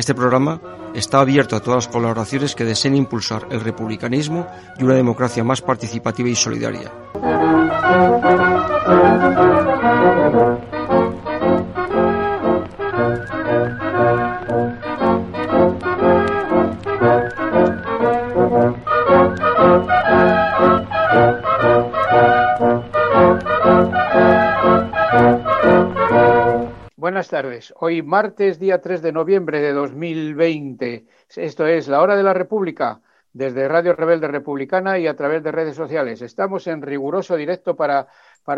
Este programa está abierto a todas las colaboraciones que deseen impulsar el republicanismo y una democracia más participativa y solidaria. Tardes. Hoy martes, día 3 de noviembre de 2020. Esto es La Hora de la República, desde Radio Rebelde Republicana y a través de redes sociales. Estamos en riguroso directo para,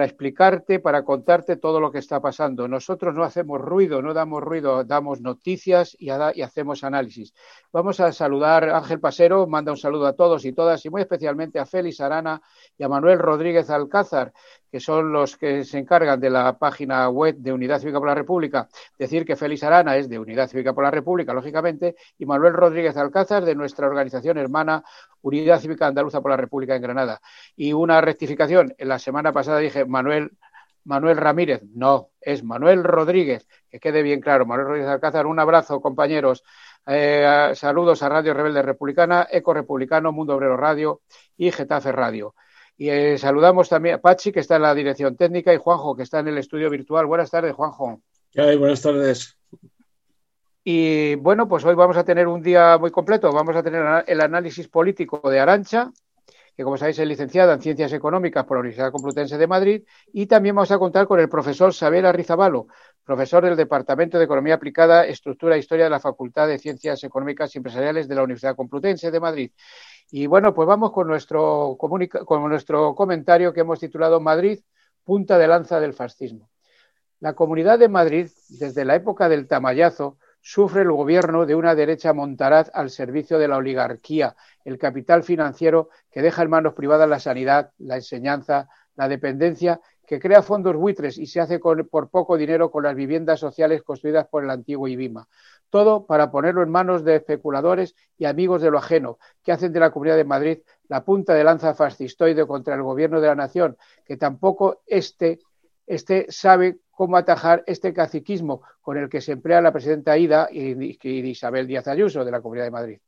explicarte, para contarte todo lo que está pasando. Nosotros no hacemos ruido, no damos ruido, damos noticias y, y hacemos análisis. Vamos a saludar a Ángel Pasero, manda un saludo a todos y todas y muy especialmente a Félix Arana y a Manuel Rodríguez Alcázar, que son los que se encargan de la página web de Unidad Cívica por la República, decir que Félix Arana es de Unidad Cívica por la República, lógicamente, y Manuel Rodríguez Alcázar de nuestra organización hermana Unidad Cívica Andaluza por la República en Granada. Y una rectificación, en la semana pasada dije Manuel Manuel Ramírez, no, es Manuel Rodríguez, que quede bien claro, Manuel Rodríguez Alcázar, un abrazo compañeros, eh, saludos a Radio Rebelde Republicana, Eco Republicano, Mundo Obrero Radio y Getafe Radio. Y eh, saludamos también a Pachi, que está en la dirección técnica, y Juanjo, que está en el estudio virtual. Buenas tardes, Juanjo. ¿Qué Buenas tardes. Y bueno, pues hoy vamos a tener un día muy completo. Vamos a tener el análisis político de Arancha, que como sabéis es licenciada en Ciencias Económicas por la Universidad Complutense de Madrid, y también vamos a contar con el profesor Xavier Arrizabalo, profesor del Departamento de Economía Aplicada, Estructura e Historia de la Facultad de Ciencias Económicas y Empresariales de la Universidad Complutense de Madrid. Y bueno, pues vamos con nuestro, con comentario que hemos titulado Madrid, punta de lanza del fascismo. La Comunidad de Madrid, desde la época del Tamayazo, sufre el gobierno de una derecha montaraz al servicio de la oligarquía, el capital financiero que deja en manos privadas la sanidad, la enseñanza, la dependencia, que crea fondos buitres y se hace por poco dinero con las viviendas sociales construidas por el antiguo IBIMA todo para ponerlo en manos de especuladores y amigos de lo ajeno, que hacen de la Comunidad de Madrid la punta de lanza fascistoide contra el gobierno de la nación, que tampoco este, este sabe cómo atajar este caciquismo con el que se emplea la presidenta Ida y, y Isabel Díaz Ayuso de la Comunidad de Madrid.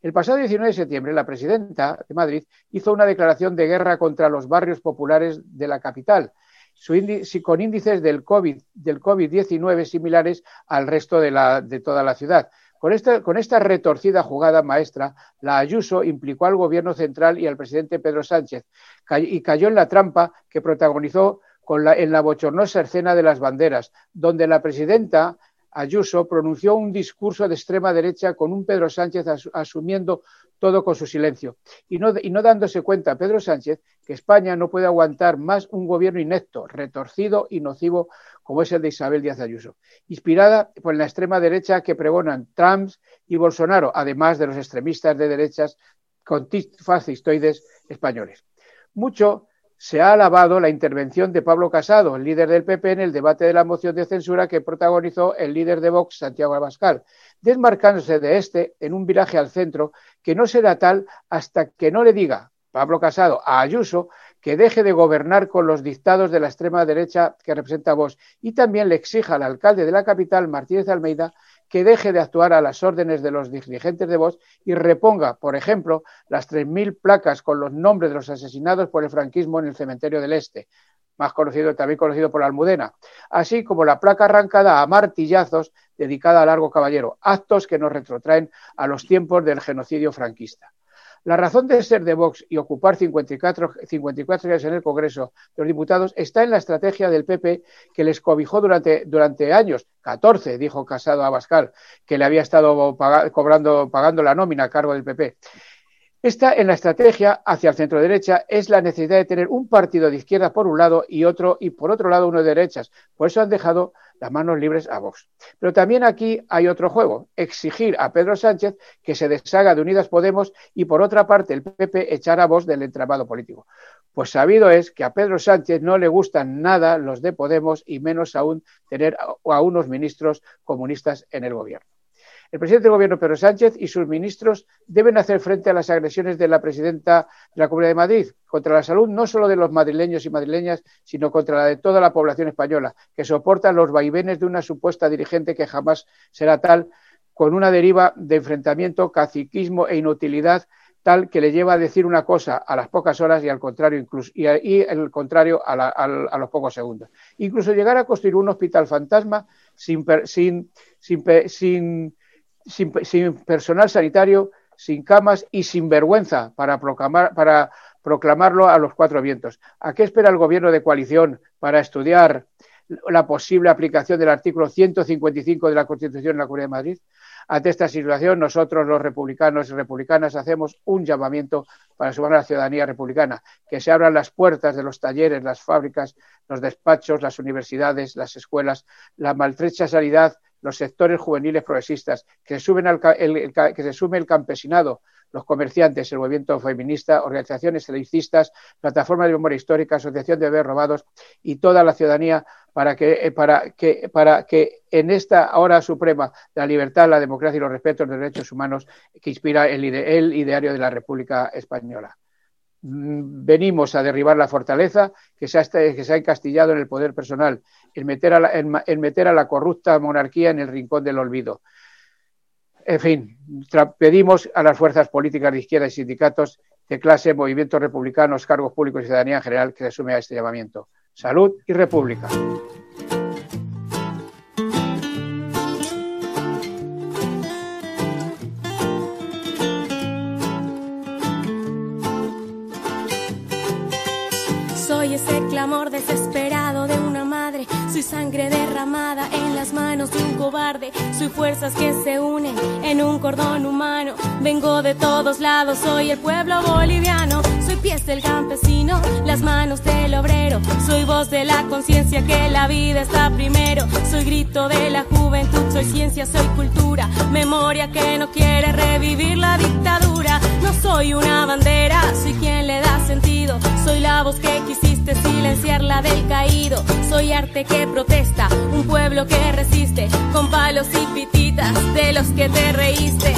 El pasado 19 de septiembre, la presidenta de Madrid hizo una declaración de guerra contra los barrios populares de la capital, con índices del COVID, del COVID-19 similares al resto de, la, de toda la ciudad. Con esta, con esta, retorcida jugada maestra, la Ayuso implicó al gobierno central y al presidente Pedro Sánchez y cayó en la trampa que protagonizó con la, en la bochornosa escena de las banderas, donde la presidenta Ayuso pronunció un discurso de extrema derecha con un Pedro Sánchez asumiendo todo con su silencio y no, y no dándose cuenta Pedro Sánchez que España no puede aguantar más un gobierno inepto, retorcido y nocivo como es el de Isabel Díaz Ayuso, inspirada por la extrema derecha que pregonan Trump y Bolsonaro, además de los extremistas de derechas fascistoides españoles. Mucho se ha alabado la intervención de Pablo Casado, el líder del PP, en el debate de la moción de censura que protagonizó el líder de Vox, Santiago Abascal, desmarcándose de este en un viraje al centro que no será tal hasta que no le diga Pablo Casado a Ayuso que deje de gobernar con los dictados de la extrema derecha que representa Vox y también le exija al alcalde de la capital, Martínez Almeida, que deje de actuar a las órdenes de los dirigentes de Vox y reponga, por ejemplo, las 3.000 placas con los nombres de los asesinados por el franquismo en el cementerio del Este, más conocido, también conocido por Almudena, así como la placa arrancada a martillazos dedicada a Largo Caballero, actos que nos retrotraen a los tiempos del genocidio franquista. La razón de ser de Vox y ocupar 54, 54 años en el Congreso de los Diputados está en la estrategia del PP que les cobijó durante, años, 14, dijo Casado Abascal, que le había estado cobrando, pagando la nómina a cargo del PP. Esta, en la estrategia hacia el centro derecha, es la necesidad de tener un partido de izquierda por un lado y otro, y por otro lado uno de derechas. Por eso han dejado las manos libres a Vox. Pero también aquí hay otro juego, exigir a Pedro Sánchez que se deshaga de Unidas Podemos y por otra parte el PP echar a Vox del entramado político. Pues sabido es que a Pedro Sánchez no le gustan nada los de Podemos y menos aún tener a unos ministros comunistas en el gobierno. El presidente del Gobierno, Pedro Sánchez, y sus ministros deben hacer frente a las agresiones de la presidenta de la Comunidad de Madrid contra la salud no solo de los madrileños y madrileñas, sino contra la de toda la población española, que soporta los vaivenes de una supuesta dirigente que jamás será tal, con una deriva de enfrentamiento, caciquismo e inutilidad tal que le lleva a decir una cosa a las pocas horas y al contrario incluso y, el contrario a, los pocos segundos. Incluso llegar a construir un hospital fantasma sin, sin, sin sin, personal sanitario, sin camas y sin vergüenza para, proclamar, para proclamarlo a los cuatro vientos. ¿A qué espera el gobierno de coalición para estudiar la posible aplicación del artículo 155 de la Constitución en la Comunidad de Madrid? Ante esta situación, nosotros, los republicanos y republicanas, hacemos un llamamiento para sumar a la ciudadanía republicana, que se abran las puertas de los talleres, las fábricas, los despachos, las universidades, las escuelas, la maltrecha sanidad los sectores juveniles progresistas, que se, sumen al, el, sume el campesinado, los comerciantes, el movimiento feminista, organizaciones laicistas, plataformas de memoria histórica, asociación de bebés robados y toda la ciudadanía para que, eh, para para que en esta hora suprema de la libertad, la democracia y los respetos de los derechos humanos que inspira el, el ideario de la República Española. Mm, venimos a derribar la fortaleza que se, ha, que se ha encastillado en el poder personal, en meter, a la, corrupta monarquía en el rincón del olvido. En fin, pedimos a las fuerzas políticas de izquierda y sindicatos de clase, movimientos republicanos, cargos públicos y ciudadanía en general que se sume a este llamamiento. Salud y República. Manos un cobarde. Soy fuerzas que se unen en un cordón humano. Vengo de todos lados, soy el pueblo boliviano. Soy pies del campesino, las manos del obrero. Soy voz de la conciencia que la vida está primero. Soy grito de la juventud, soy ciencia, soy cultura. Memoria que no quiere revivir la dictadura. No soy una bandera, soy quien le da sentido. Soy la voz que silenciar la del caído. Soy arte que protesta, un pueblo que resiste, con palos y pititas de los que te reíste.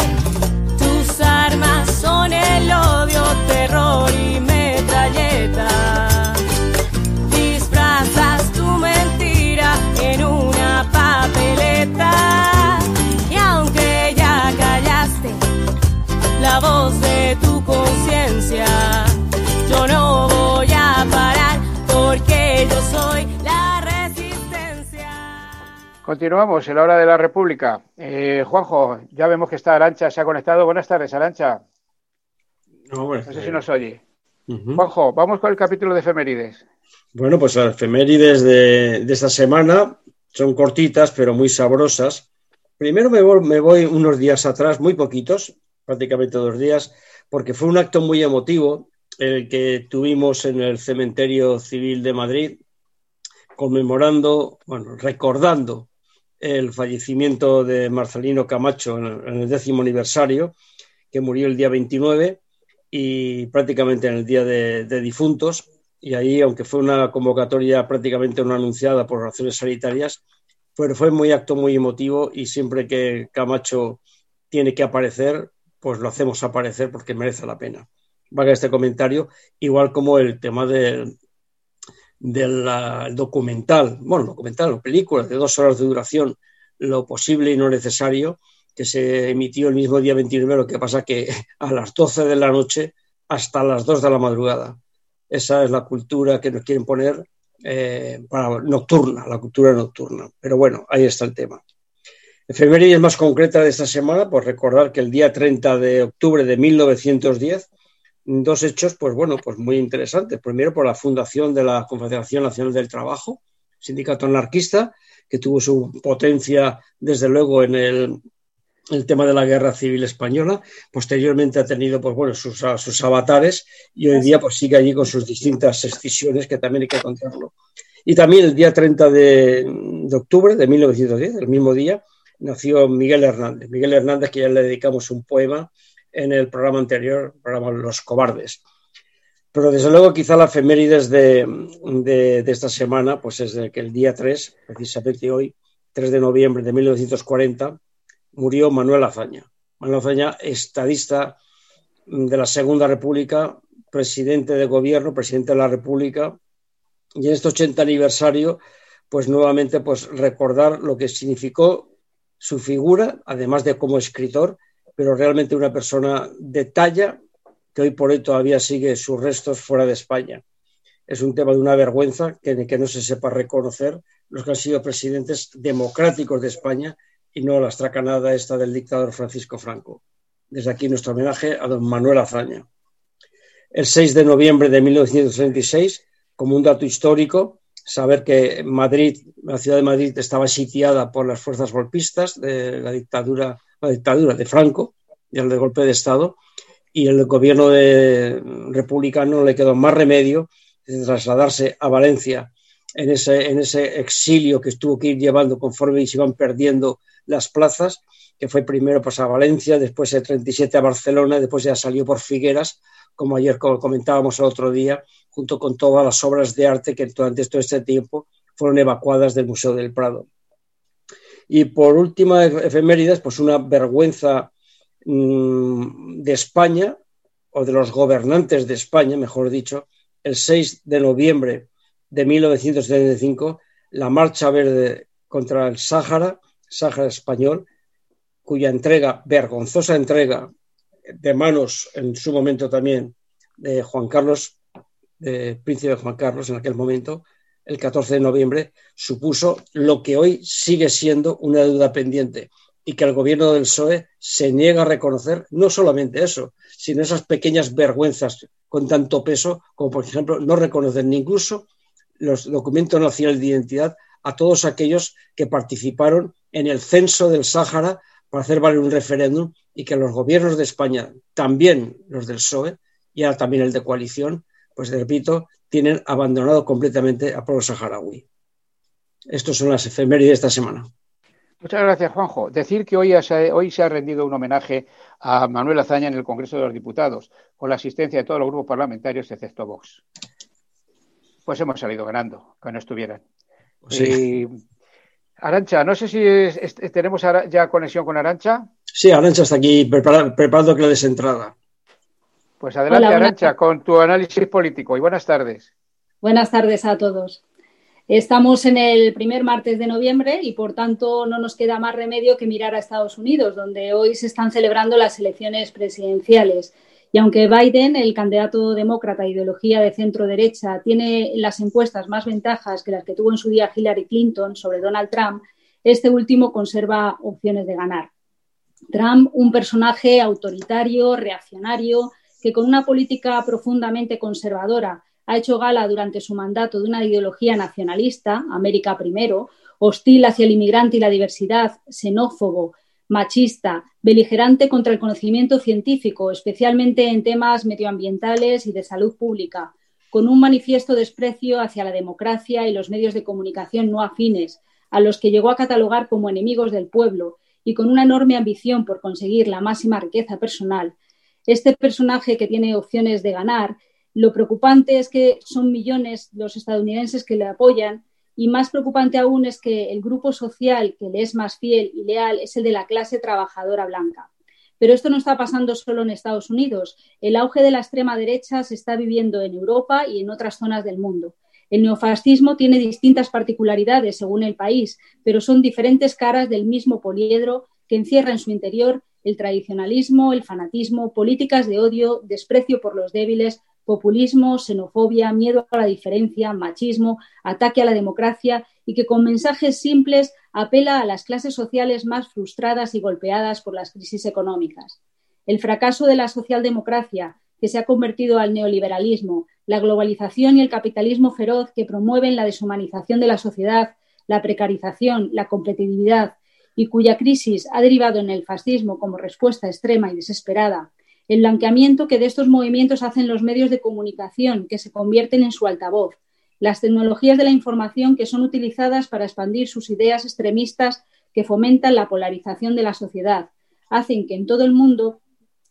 Tus armas son el odio, terror y metralleta. Disfrazas tu mentira en una papeleta. Y aunque ya callaste la voz de tu conciencia, Continuamos en la hora de la República. Eh, Juanjo, ya vemos que está Arancha, se ha conectado. Buenas tardes, Arancha. No, sé si nos oye. Juanjo, vamos con el capítulo de efemérides. Bueno, pues las efemérides de, esta semana son cortitas, pero muy sabrosas. Primero me me voy unos días atrás, muy poquitos, prácticamente dos días, porque fue un acto muy emotivo el que tuvimos en el Cementerio Civil de Madrid, conmemorando, bueno, recordando el fallecimiento de Marcelino Camacho en el décimo aniversario, que murió el día 29 y prácticamente en el día de, difuntos. Y ahí, aunque fue una convocatoria prácticamente no anunciada por razones sanitarias, pero fue muy acto muy emotivo y siempre que Camacho tiene que aparecer, pues lo hacemos aparecer porque merece la pena valga este comentario, igual como el tema del, documental, bueno, documental o película de dos horas de duración, lo posible y no necesario, que se emitió el mismo día 29, lo que pasa que a las 12 de la noche hasta las 2 de la madrugada. Esa es la cultura que nos quieren poner eh, para nocturna, la cultura nocturna. Pero bueno, ahí está el tema. Efemérides más concreta de esta semana, pues recordar que el día 30 de octubre de 1910 dos hechos, pues bueno, pues muy interesantes. Primero, por la fundación de la Confederación Nacional del Trabajo, sindicato anarquista, que tuvo su potencia, desde luego, en el, el tema de la guerra civil española. Posteriormente ha tenido pues, bueno, sus, sus avatares y hoy día pues, sigue allí con sus distintas excisiones que también hay que contarlo. Y también el día 30 de, de, octubre de 1910, el mismo día, nació Miguel Hernández. Miguel Hernández, que ya le dedicamos un poema en el programa anterior, el programa Los Cobardes. Pero desde luego quizá la efemérides de, de, esta semana, pues es de que el día 3, precisamente hoy, 3 de noviembre de 1940, murió Manuel Azaña. Manuel Azaña, estadista de la Segunda República, presidente de gobierno, presidente de la República, y en este 80 aniversario, pues nuevamente pues recordar lo que significó su figura, además de como escritor, pero realmente una persona de talla que hoy por hoy todavía sigue sus restos fuera de España. Es un tema de una vergüenza que, no se sepa reconocer los que han sido presidentes democráticos de España y no la estracanada esta del dictador Francisco Franco. Desde aquí nuestro homenaje a don Manuel Azaña. El 6 de noviembre de 1936, como un dato histórico, saber que Madrid, la ciudad de Madrid, estaba sitiada por las fuerzas golpistas de la dictadura, la dictadura de Franco y el de golpe de Estado, y el gobierno de, republicano le quedó más remedio de trasladarse a Valencia en ese, en ese exilio que estuvo que ir llevando conforme se iban perdiendo las plazas, que fue primero pues, a Valencia, después el 37 a Barcelona, después ya salió por Figueras, como ayer comentábamos el otro día, junto con todas las obras de arte que durante todo este tiempo fueron evacuadas del Museo del Prado. Y por última efemérides, pues una vergüenza Mm, de España, o de los gobernantes de España, mejor dicho, el 6 de noviembre de 1975, la Marcha Verde contra el Sáhara, Sáhara español, cuya entrega, vergonzosa entrega, de manos en su momento también de Juan Carlos, de príncipe Juan Carlos en aquel momento, el 14 de noviembre, supuso lo que hoy sigue siendo una deuda pendiente, y que el gobierno del PSOE se niega a reconocer no solamente eso, sino esas pequeñas vergüenzas con tanto peso como, por ejemplo, no reconocer ni incluso los documentos nacionales de identidad a todos aquellos que participaron en el censo del Sáhara para hacer valer un referéndum y que los gobiernos de España, también los del PSOE y ahora también el de coalición, pues repito, tienen abandonado completamente al pueblo saharaui. Estas son las efemérides de esta semana. Muchas gracias, Juanjo. Decir que hoy, hoy, se ha rendido un homenaje a Manuel Azaña en el Congreso de los Diputados, con la asistencia de todos los grupos parlamentarios, excepto Vox. Pues hemos salido ganando, que no estuvieran. Sí. Arancha, no sé si tenemos ya conexión con Arancha. Sí, Arancha está aquí preparando que le des entrada. Pues adelante, Arancha, con tu análisis político y buenas tardes. Buenas tardes a todos. Estamos en el primer martes de noviembre y por tanto no nos queda más remedio que mirar a Estados Unidos, donde hoy se están celebrando las elecciones presidenciales. Y aunque Biden, el candidato demócrata de ideología de centro derecha, tiene en las encuestas más ventajas que las que tuvo en su día Hillary Clinton sobre Donald Trump, este último conserva opciones de ganar. Trump, un personaje autoritario, reaccionario, que con una política profundamente conservadora ha hecho gala durante su mandato de una ideología nacionalista, América primero, hostil hacia el inmigrante y la diversidad, xenófobo, machista, beligerante contra el conocimiento científico, especialmente en temas medioambientales y de salud pública, con un manifiesto desprecio hacia la democracia y los medios de comunicación no afines, a los que llegó a catalogar como enemigos del pueblo, y con una enorme ambición por conseguir la máxima riqueza personal. Este personaje que tiene opciones de ganar lo preocupante es que son millones los estadounidenses que le apoyan y más preocupante aún es que el grupo social que le es más fiel y leal es el de la clase trabajadora blanca. Pero esto no está pasando solo en Estados Unidos. El auge de la extrema derecha se está viviendo en Europa y en otras zonas del mundo. El neofascismo tiene distintas particularidades según el país, pero son diferentes caras del mismo poliedro que encierra en su interior el tradicionalismo, el fanatismo, políticas de odio, desprecio por los débiles, populismo, xenofobia, miedo a la diferencia, machismo, ataque a la democracia y que con mensajes simples apela a las clases sociales más frustradas y golpeadas por las crisis económicas. El fracaso de la socialdemocracia, que se ha convertido al neoliberalismo, la globalización y el capitalismo feroz que promueven la deshumanización de la sociedad, la precarización, la competitividad y cuya crisis ha derivado en el fascismo como respuesta extrema y desesperada, el blanqueamiento que de estos movimientos hacen los medios de comunicación, que se convierten en su altavoz, las tecnologías de la información que son utilizadas para expandir sus ideas extremistas que fomentan la polarización de la sociedad, hacen que en todo el mundo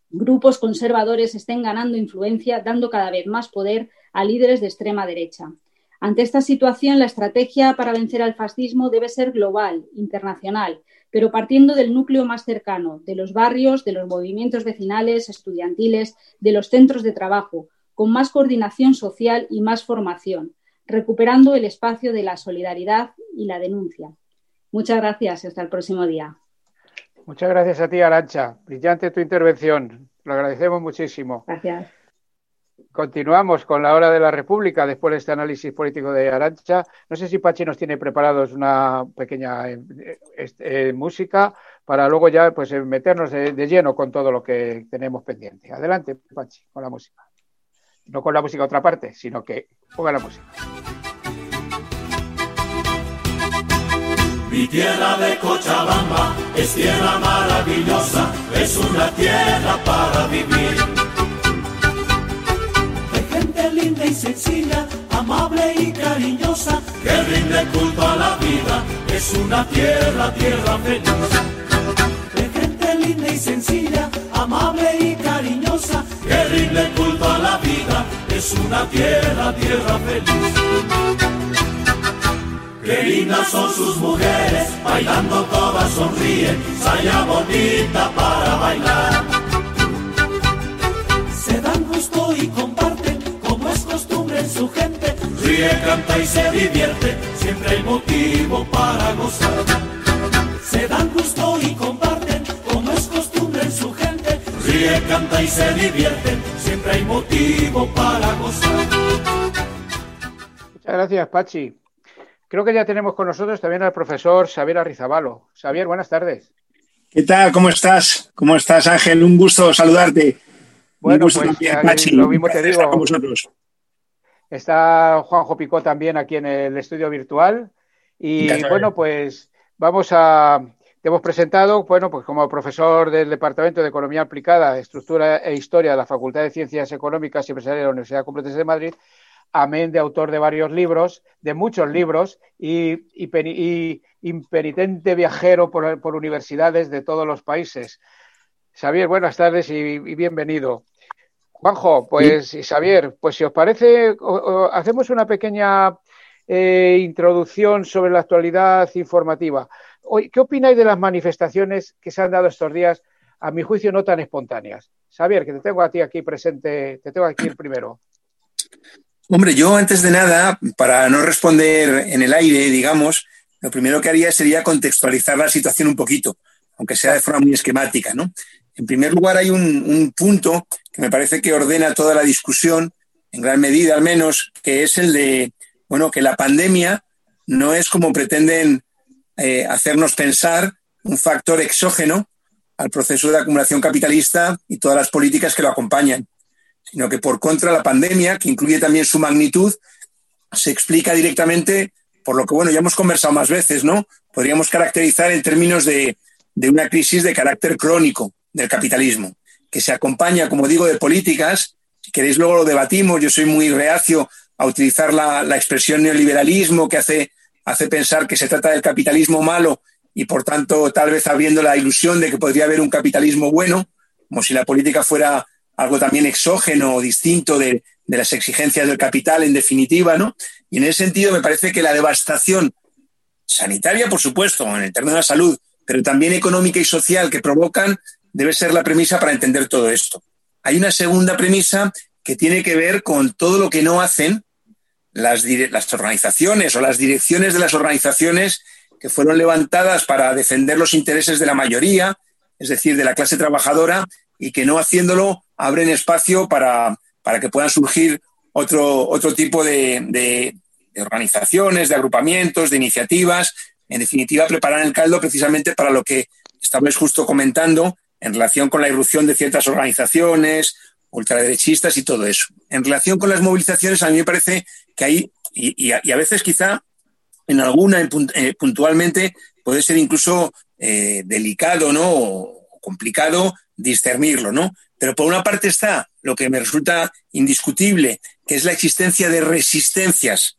grupos conservadores estén ganando influencia, dando cada vez más poder a líderes de extrema derecha. Ante esta situación, la estrategia para vencer al fascismo debe ser global, internacional, pero partiendo del núcleo más cercano, de los barrios, de los movimientos vecinales, estudiantiles, de los centros de trabajo, con más coordinación social y más formación, recuperando el espacio de la solidaridad y la denuncia. Muchas gracias. Hasta el próximo día. Muchas gracias a ti, Arancha. Brillante tu intervención. Lo agradecemos muchísimo. Gracias. Continuamos con la hora de la República después de este análisis político de Arancha. No sé si Pachi nos tiene preparados una pequeña eh, eh, música para luego ya pues eh, meternos de, lleno con todo lo que tenemos pendiente. Adelante, Pachi, con la música. No con la música otra parte, sino que ponga la música. Mi tierra de Cochabamba es tierra maravillosa, es una tierra para vivir linda y sencilla, amable y cariñosa, que rinde culto a la vida, es una tierra, tierra feliz. De gente linda y sencilla, amable y cariñosa, que rinde culto a la vida, es una tierra, tierra feliz. Qué lindas son sus mujeres, bailando todas sonríen, saya bonita para bailar. Se dan gusto y comparten su gente, ríe, canta y se divierte, siempre hay motivo para gozar. Se dan gusto y comparten, como es costumbre en su gente, ríe, canta y se divierte, siempre hay motivo para gozar. Muchas gracias, Pachi. Creo que ya tenemos con nosotros también al profesor Xavier Arrizabalo. Xavier, buenas tardes. ¿Qué tal? ¿Cómo estás? ¿Cómo estás, Ángel? Un gusto saludarte. Bueno, pues Pachi. lo mismo te digo. Con vosotros. Está Juanjo Picó también aquí en el estudio virtual. Y bueno, pues vamos a. Te hemos presentado, bueno, pues como profesor del Departamento de Economía Aplicada, Estructura e Historia de la Facultad de Ciencias Económicas y Empresariales de la Universidad Complutense de Madrid, amén de autor de varios libros, de muchos libros, y, impenitente viajero por, universidades de todos los países. Xavier, buenas tardes y bienvenido. Juanjo, pues y Xavier, pues si os parece, hacemos una pequeña eh, introducción sobre la actualidad informativa. ¿Qué opináis de las manifestaciones que se han dado estos días, a mi juicio, no tan espontáneas? Xavier, que te tengo a ti aquí presente, te tengo aquí el primero. Hombre, yo antes de nada, para no responder en el aire, digamos, lo primero que haría sería contextualizar la situación un poquito, aunque sea de forma muy esquemática, ¿no? En primer lugar, hay un, punto que me parece que ordena toda la discusión, en gran medida al menos, que es el de, bueno, que la pandemia no es como pretenden eh, hacernos pensar un factor exógeno al proceso de acumulación capitalista y todas las políticas que lo acompañan, sino que por contra la pandemia, que incluye también su magnitud, se explica directamente por lo que, bueno, ya hemos conversado más veces, ¿no? Podríamos caracterizar en términos de, de una crisis de carácter crónico, del capitalismo, que se acompaña, como digo, de políticas. Si queréis, luego lo debatimos. Yo soy muy reacio a utilizar la, expresión neoliberalismo que hace, hace pensar que se trata del capitalismo malo y, por tanto, tal vez abriendo la ilusión de que podría haber un capitalismo bueno, como si la política fuera algo también exógeno o distinto de, de las exigencias del capital, en definitiva, ¿no? Y en ese sentido me parece que la devastación sanitaria, por supuesto, en el término de la salud, pero también económica y social que provocan, debe ser la premisa para entender todo esto. Hay una segunda premisa que tiene que ver con todo lo que no hacen las, organizaciones o las direcciones de las organizaciones que fueron levantadas para defender los intereses de la mayoría, es decir, de la clase trabajadora, y que no haciéndolo abren espacio para, para que puedan surgir otro, otro tipo de, de, organizaciones, de agrupamientos, de iniciativas, en definitiva, preparan el caldo precisamente para lo que estabais justo comentando, en relación con la irrupción de ciertas organizaciones ultraderechistas y todo eso. En relación con las movilizaciones, a mí me parece que hay, y, a, veces quizá en alguna eh, puntualmente, puede ser incluso eh, delicado, ¿no? O complicado discernirlo, ¿no? Pero por una parte está lo que me resulta indiscutible, que es la existencia de resistencias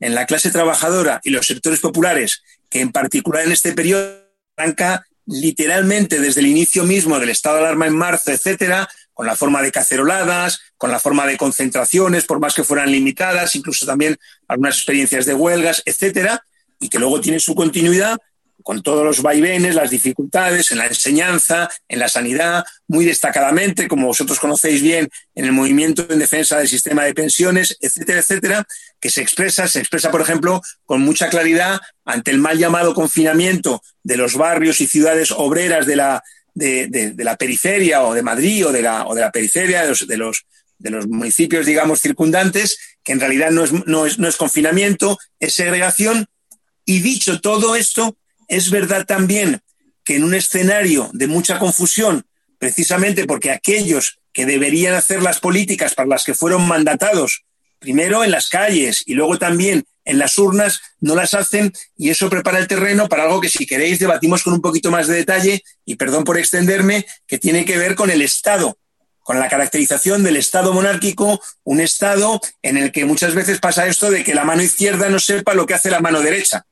en la clase trabajadora y los sectores populares, que en particular en este periodo arranca literalmente desde el inicio mismo del estado de alarma en marzo, etcétera, con la forma de caceroladas, con la forma de concentraciones, por más que fueran limitadas, incluso también algunas experiencias de huelgas, etcétera, y que luego tiene su continuidad con todos los vaivenes, las dificultades en la enseñanza, en la sanidad, muy destacadamente, como vosotros conocéis bien, en el movimiento en defensa del sistema de pensiones, etcétera, etcétera, que se expresa, se expresa, por ejemplo, con mucha claridad ante el mal llamado confinamiento de los barrios y ciudades obreras de la, de, la periferia o de Madrid o de la, o de la periferia de los, de los, de los municipios, digamos, circundantes, que en realidad no es, no es, no es confinamiento, es segregación. Y dicho todo esto, es verdad también que en un escenario de mucha confusión, precisamente porque aquellos que deberían hacer las políticas para las que fueron mandatados, primero en las calles y luego también en las urnas, no las hacen y eso prepara el terreno para algo que si queréis debatimos con un poquito más de detalle y perdón por extenderme, que tiene que ver con el Estado, con la caracterización del Estado monárquico, un Estado en el que muchas veces pasa esto de que la mano izquierda no sepa lo que hace la mano derecha.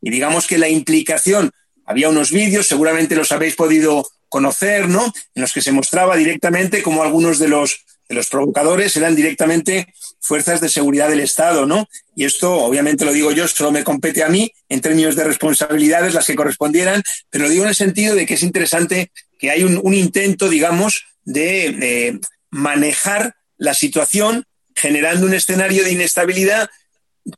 Y digamos que la implicación, había unos vídeos, seguramente los habéis podido conocer, ¿no? En los que se mostraba directamente cómo algunos de los, los provocadores eran directamente fuerzas de seguridad del Estado, ¿no? Y esto, obviamente lo digo yo, solo me compete a mí en términos de responsabilidades, las que correspondieran, pero lo digo en el sentido de que es interesante que hay un, intento, digamos, de, de manejar la situación generando un escenario de inestabilidad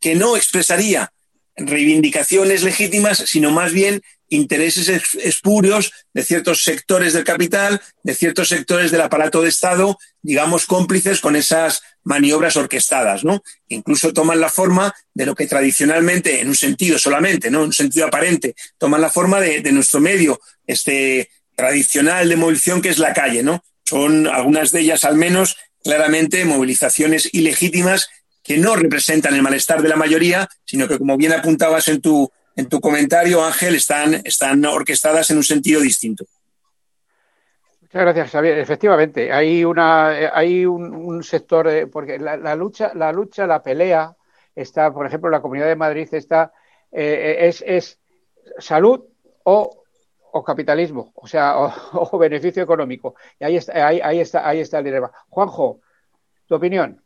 que no expresaría reivindicaciones legítimas, sino más bien intereses espurios de ciertos sectores del capital, de ciertos sectores del aparato de Estado, digamos, cómplices con esas maniobras orquestadas, ¿no? Incluso toman la forma de lo que tradicionalmente, en un sentido solamente, ¿no? En un sentido aparente, toman la forma de, de nuestro medio este, tradicional de movilización que es la calle, ¿no? Son algunas de ellas al menos claramente movilizaciones ilegítimas que no representan el malestar de la mayoría, sino que, como bien apuntabas en tu, en tu comentario, Ángel, están, están orquestadas en un sentido distinto. Muchas gracias, Xavier. Efectivamente, hay una, hay un, sector, eh, porque la, lucha, la lucha, la pelea está, por ejemplo, la Comunidad de Madrid está, eh, es, es, salud o, o, capitalismo, o sea, o, beneficio económico. Y ahí está, ahí, ahí está, ahí está el dilema. Juanjo, tu opinión.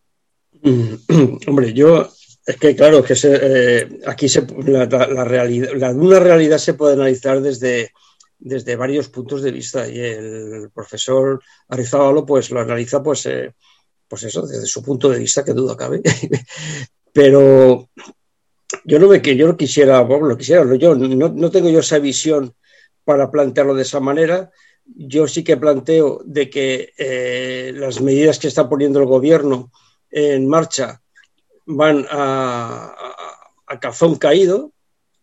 Hombre, yo es que claro, que eh, aquí se, la, una realidad se puede analizar desde, desde varios puntos de vista y el profesor Arizábalo pues lo analiza pues, eh, pues eso, desde su punto de vista, que duda cabe. Pero yo no me yo no quisiera, bueno, lo quisiera, yo no, no tengo yo esa visión para plantearlo de esa manera. Yo sí que planteo de que eh, las medidas que está poniendo el gobierno en marcha van a, a, cazón caído.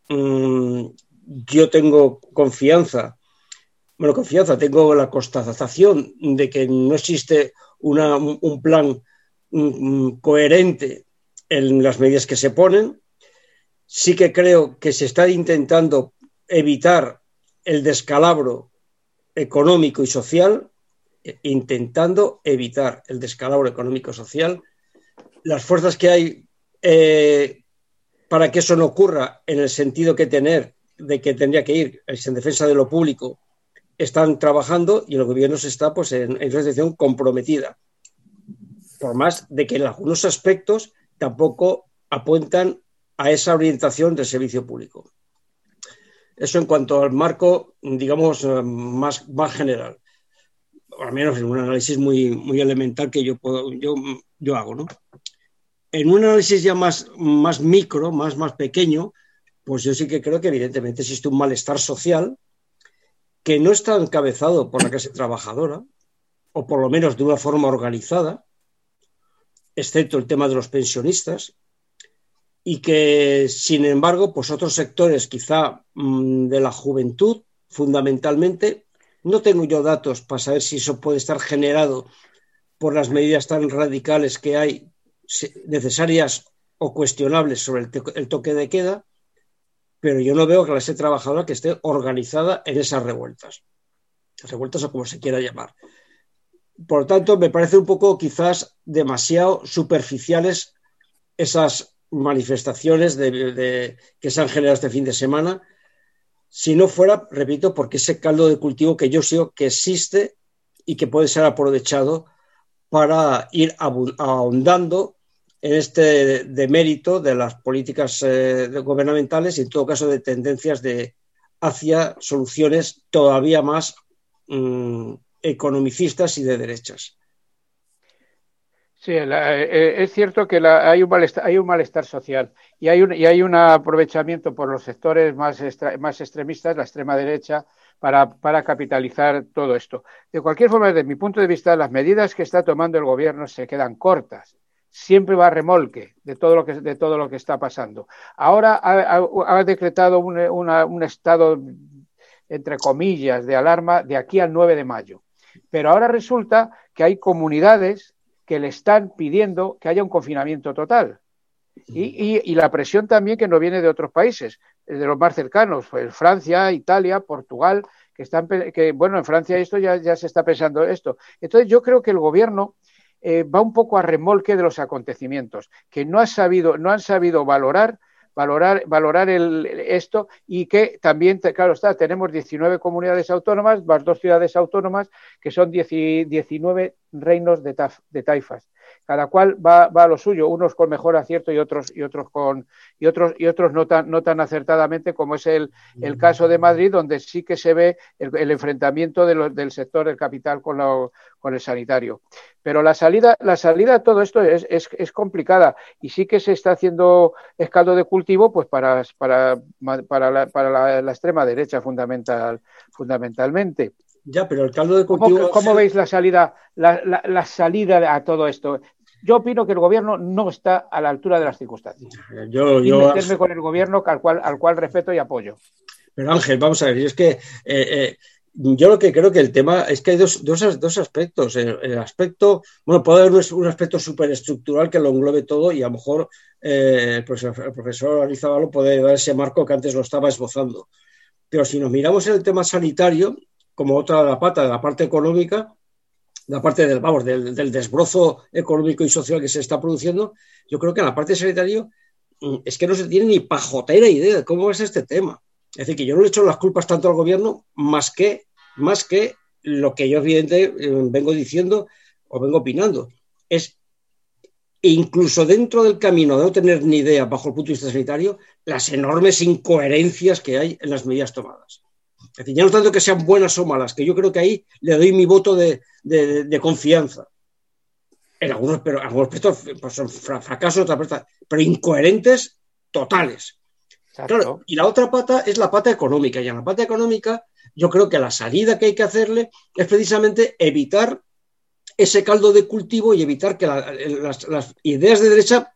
Mm, yo tengo confianza, bueno, confianza, tengo la constatación de que no existe un plan mm, coherente en las medidas que se ponen. Sí que creo que se está intentando evitar el descalabro económico y social, intentando evitar el descalabro económico y social las fuerzas que hay eh, para que eso no ocurra en el sentido que tener de que tendría que ir en defensa de lo público están trabajando y el gobierno se está pues en, una situación comprometida por más de que en algunos aspectos tampoco apuntan a esa orientación del servicio público. Eso en cuanto al marco, digamos, más, más general. Al menos en un análisis muy, muy elemental que yo, puedo, yo, yo hago, ¿no? En un análisis ya más, más micro, más, más pequeño, pues yo sí que creo que evidentemente existe un malestar social que no está encabezado por la clase trabajadora, o por lo menos de una forma organizada, excepto el tema de los pensionistas, y que, sin embargo, pues otros sectores, quizá mm, de la juventud, fundamentalmente, no tengo yo datos para saber si eso puede estar generado por las medidas tan radicales que hay necesarias o cuestionables sobre el, toque de queda, pero yo no veo clase trabajadora que esté organizada en esas revueltas. Revueltas o como se quiera llamar. Por lo tanto, me parece un poco quizás demasiado superficiales esas manifestaciones que se han generado este fin de semana, si no fuera, repito, porque ese caldo de cultivo que yo sé que existe y que puede ser aprovechado para ir ahondando en este demérito de las políticas eh, gubernamentales y en todo caso de tendencias de, hacia soluciones todavía más mm, economicistas y de derechas. Sí, eh, es cierto que hay, un malestar, hay un malestar social y hay un, aprovechamiento por los sectores más, más extremistas, la extrema derecha, para, capitalizar todo esto. De cualquier forma, desde mi punto de vista, las medidas que está tomando el gobierno se quedan cortas siempre va a remolque de todo lo que, de todo lo que está pasando. Ahora ha, decretado un, un, estado, entre comillas, de alarma de aquí al 9 de mayo. Pero ahora resulta que hay comunidades que le están pidiendo que haya un confinamiento total. Y, y, la presión también que no viene de otros países, de los más cercanos, pues Francia, Italia, Portugal, que están, que bueno, en Francia esto ya, ya se está pensando esto. Entonces yo creo que el gobierno eh, va un poco a remolque de los acontecimientos, que no, ha sabido, no han sabido valorar valorar, valorar esto y que también, claro está, tenemos 19 comunidades autónomas más dos ciudades autónomas que son 19 reinos de taifas cada cual va, va, a lo suyo, unos con mejor acierto y otros y otros con y otros y otros no tan no tan acertadamente como es el, el caso de Madrid, donde sí que se ve el, enfrentamiento del sector del capital con, lo, con el sanitario. Pero la salida, la salida a todo esto es, es, es, complicada y sí que se está haciendo escaldo de cultivo pues para, para, para, la, para la, extrema derecha fundamental, fundamentalmente. Ya, pero el caldo de cultivo. ¿Cómo, veis la salida, la, la, salida a todo esto? Yo opino que el gobierno no está a la altura de las circunstancias. Yo, yo... meterme con el gobierno al cual, al cual respeto y apoyo. Pero Ángel, vamos a ver, es que eh, eh, yo lo que creo que el tema es que hay dos, dos, dos aspectos. El, aspecto, bueno, puede haber un aspecto superestructural que lo englobe todo y a lo mejor eh, el profesor, el profesor Arizabalo puede dar ese marco que antes lo estaba esbozando. Pero si nos miramos en el tema sanitario, como otra la pata de la parte económica, la parte del, vamos, del, desbrozo económico y social que se está produciendo, yo creo que en la parte sanitaria mm, es que no se tiene ni pajotera idea de cómo es este tema. Es decir, que yo no le echo las culpas tanto al gobierno más que, más que lo que yo evidentemente eh, vengo diciendo o vengo opinando. Es incluso dentro del camino de no tener ni idea bajo el punto de vista sanitario, las enormes incoherencias que hay en las medidas tomadas. Es decir, ya no tanto que sean buenas o malas, que yo creo que ahí le doy mi voto de, confianza. En algunos, pero algunos aspectos pues son fracasos, pero incoherentes totales. y la otra pata es la pata económica. Y en la pata económica, yo creo que la salida que hay que hacerle es precisamente evitar ese caldo de cultivo y evitar que las, las, ideas de derecha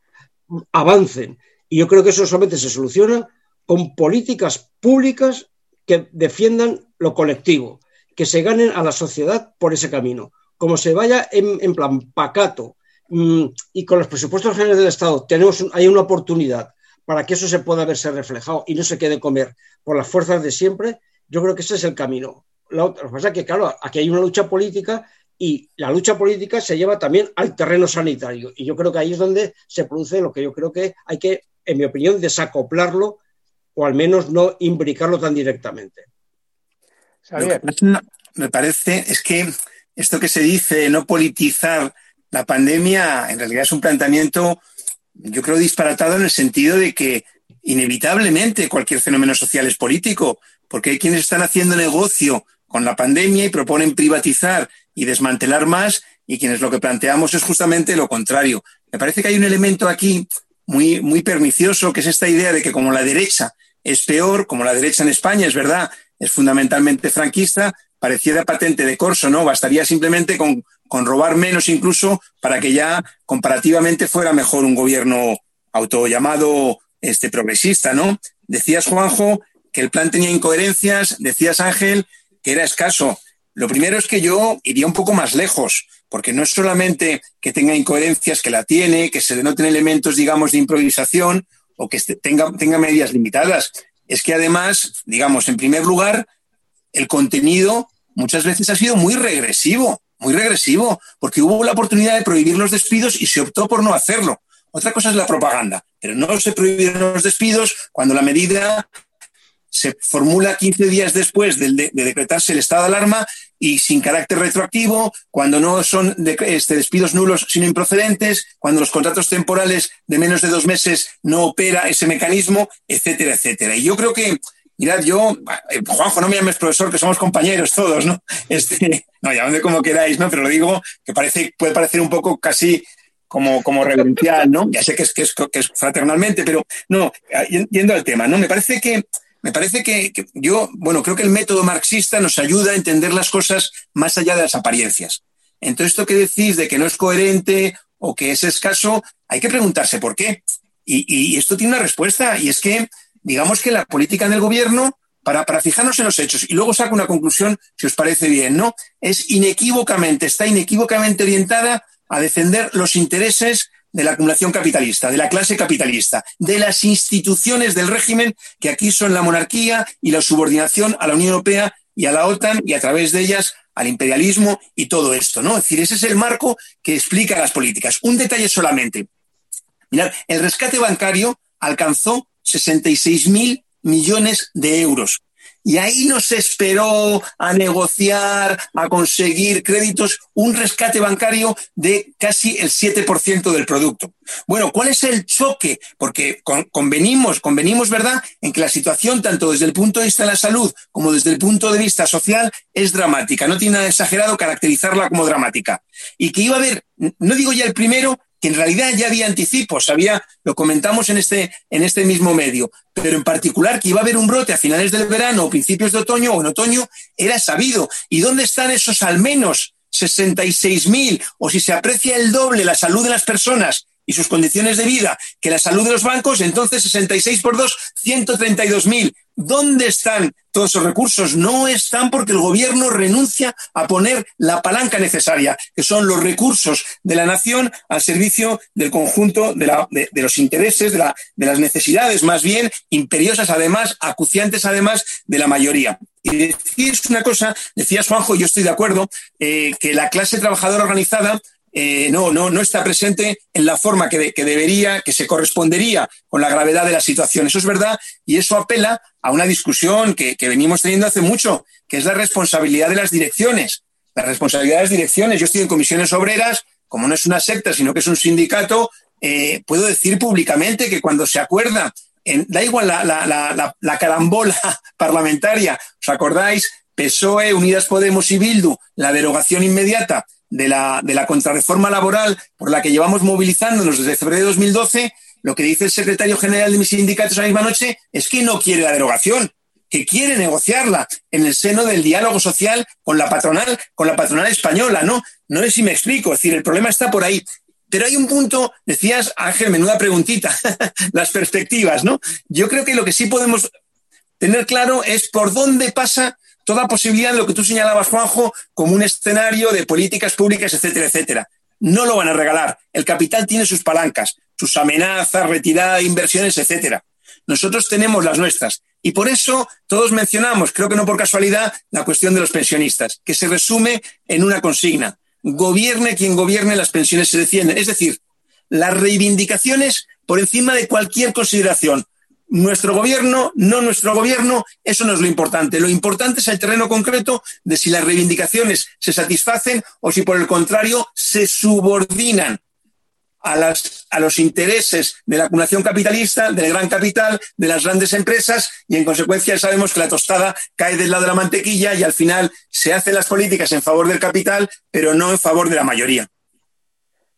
avancen. Y yo creo que eso solamente se soluciona con políticas públicas que defiendan lo colectivo, que se ganen a la sociedad por ese camino. Como se vaya en, plan pacato mm, y con los presupuestos generales del Estado tenemos, hay una oportunidad para que eso se pueda verse reflejado y no se quede comer por las fuerzas de siempre, yo creo que ese es el camino. lo que pasa es que, claro, aquí hay una lucha política y la lucha política se lleva también al terreno sanitario. Y yo creo que ahí es donde se produce lo que yo creo que hay que, en mi opinión, desacoplarlo o al menos no imbricarlo tan directamente. Me parece, es que esto que se dice, no politizar la pandemia, en realidad es un planteamiento, yo creo, disparatado en el sentido de que inevitablemente cualquier fenómeno social es político, porque hay quienes están haciendo negocio con la pandemia y proponen privatizar y desmantelar más, y quienes lo que planteamos es justamente lo contrario. Me parece que hay un elemento aquí muy, muy pernicioso, que es esta idea de que como la derecha es peor, como la derecha en España, es verdad, es fundamentalmente franquista, pareciera patente de corso, ¿no? Bastaría simplemente con, con robar menos incluso para que ya comparativamente fuera mejor un gobierno autollamado este, progresista, ¿no? Decías, Juanjo, que el plan tenía incoherencias, decías, Ángel, que era escaso. Lo primero es que yo iría un poco más lejos, porque no es solamente que tenga incoherencias, que la tiene, que se denoten elementos, digamos, de improvisación, o que tenga, tenga medidas limitadas. es que además, digamos, en primer lugar, el contenido muchas veces ha sido muy regresivo, muy regresivo, porque hubo la oportunidad de prohibir los despidos y se optó por no hacerlo. Otra cosa es la propaganda, pero no se prohibieron los despidos cuando la medida se formula 15 días después de, decretarse el estado de alarma y sin carácter retroactivo, cuando no son este, despidos nulos sino improcedentes, cuando los contratos temporales de menos de dos meses no opera ese mecanismo, etcétera, etcétera. Y yo creo que, mirad, yo, eh, Juanjo, no me llames profesor, que somos compañeros todos, ¿no? Este, no, llamadme como queráis, ¿no? Pero lo digo que parece, puede parecer un poco casi como, como reverencial, ¿no? Ya sé que es, que es, que es fraternalmente, pero no, yendo al tema, ¿no? Me parece que me parece que, yo, bueno, creo que el método marxista nos ayuda a entender las cosas más allá de las apariencias. Entonces, esto que decís de que no es coherente o que es escaso, hay que preguntarse por qué. Y, esto tiene una respuesta, y es que, digamos que la política del gobierno, para, para fijarnos en los hechos, y luego saco una conclusión, si os parece bien, ¿no? Es inequívocamente, está inequívocamente orientada a defender los intereses de la acumulación capitalista, de la clase capitalista, de las instituciones del régimen, que aquí son la monarquía y la subordinación a la Unión Europea y a la OTAN y a través de ellas al imperialismo y todo esto, ¿no? Es decir, ese es el marco que explica las políticas. Un detalle solamente. Mirad, el rescate bancario alcanzó 66 mil millones de euros. Y ahí nos esperó a negociar, a conseguir créditos, un rescate bancario de casi el 7% del producto. Bueno, ¿cuál es el choque? Porque convenimos, convenimos, ¿verdad?, en que la situación, tanto desde el punto de vista de la salud como desde el punto de vista social, es dramática. No tiene nada exagerado caracterizarla como dramática. Y que iba a haber, no digo ya el primero, que en realidad ya había anticipos, había, lo comentamos en este, en este mismo medio, pero en particular que iba a haber un brote a finales del verano o principios de otoño o en otoño, era sabido. ¿Y dónde están esos al menos 66.000 o si se aprecia el doble la salud de las personas y sus condiciones de vida que la salud de los bancos, entonces 66 por 2, 132.000. ¿Dónde están todos esos recursos? No están porque el gobierno renuncia a poner la palanca necesaria, que son los recursos de la nación al servicio del conjunto de, la, de, los intereses, de, la, de, las necesidades más bien imperiosas, además, acuciantes además de la mayoría. Y decís una cosa, decías Juanjo, yo estoy de acuerdo, eh, que la clase trabajadora organizada eh, no, no, no está presente en la forma que, debería, que se correspondería con la gravedad de la situación. Eso es verdad y eso apela a una discusión que, venimos teniendo hace mucho, que es la responsabilidad de las direcciones. La responsabilidad de las direcciones. Yo estoy en comisiones obreras, como no es una secta, sino que es un sindicato, eh, puedo decir públicamente que cuando se acuerda, da igual la, la, la carambola parlamentaria, ¿os acordáis? PSOE, Unidas Podemos y Bildu, la derogación inmediata de la, de la contrarreforma laboral por la que llevamos movilizándonos desde febrero de 2012, lo que dice el secretario general de mis sindicatos la misma noche es que no quiere la derogación, que quiere negociarla en el seno del diálogo social con la patronal, con la patronal española, ¿no? No sé si me explico, es decir, el problema está por ahí. Pero hay un punto, decías, Ángel, menuda preguntita, las perspectivas, ¿no? Yo creo que lo que sí podemos tener claro es por dónde pasa toda posibilidad de lo que tú señalabas, Juanjo, como un escenario de políticas públicas, etcétera, etcétera. No lo van a regalar. El capital tiene sus palancas, sus amenazas, retirada de inversiones, etcétera. Nosotros tenemos las nuestras. Y por eso todos mencionamos, creo que no por casualidad, la cuestión de los pensionistas, que se resume en una consigna. Gobierne quien gobierne, las pensiones se defienden. Es decir, las reivindicaciones por encima de cualquier consideración nuestro gobierno, no nuestro gobierno, eso no es lo importante. Lo importante es el terreno concreto de si las reivindicaciones se satisfacen o si por el contrario se subordinan a, las, a los intereses de la acumulación capitalista, del gran capital, de las grandes empresas y en consecuencia sabemos que la tostada cae del lado de la mantequilla y al final se hacen las políticas en favor del capital, pero no en favor de la mayoría.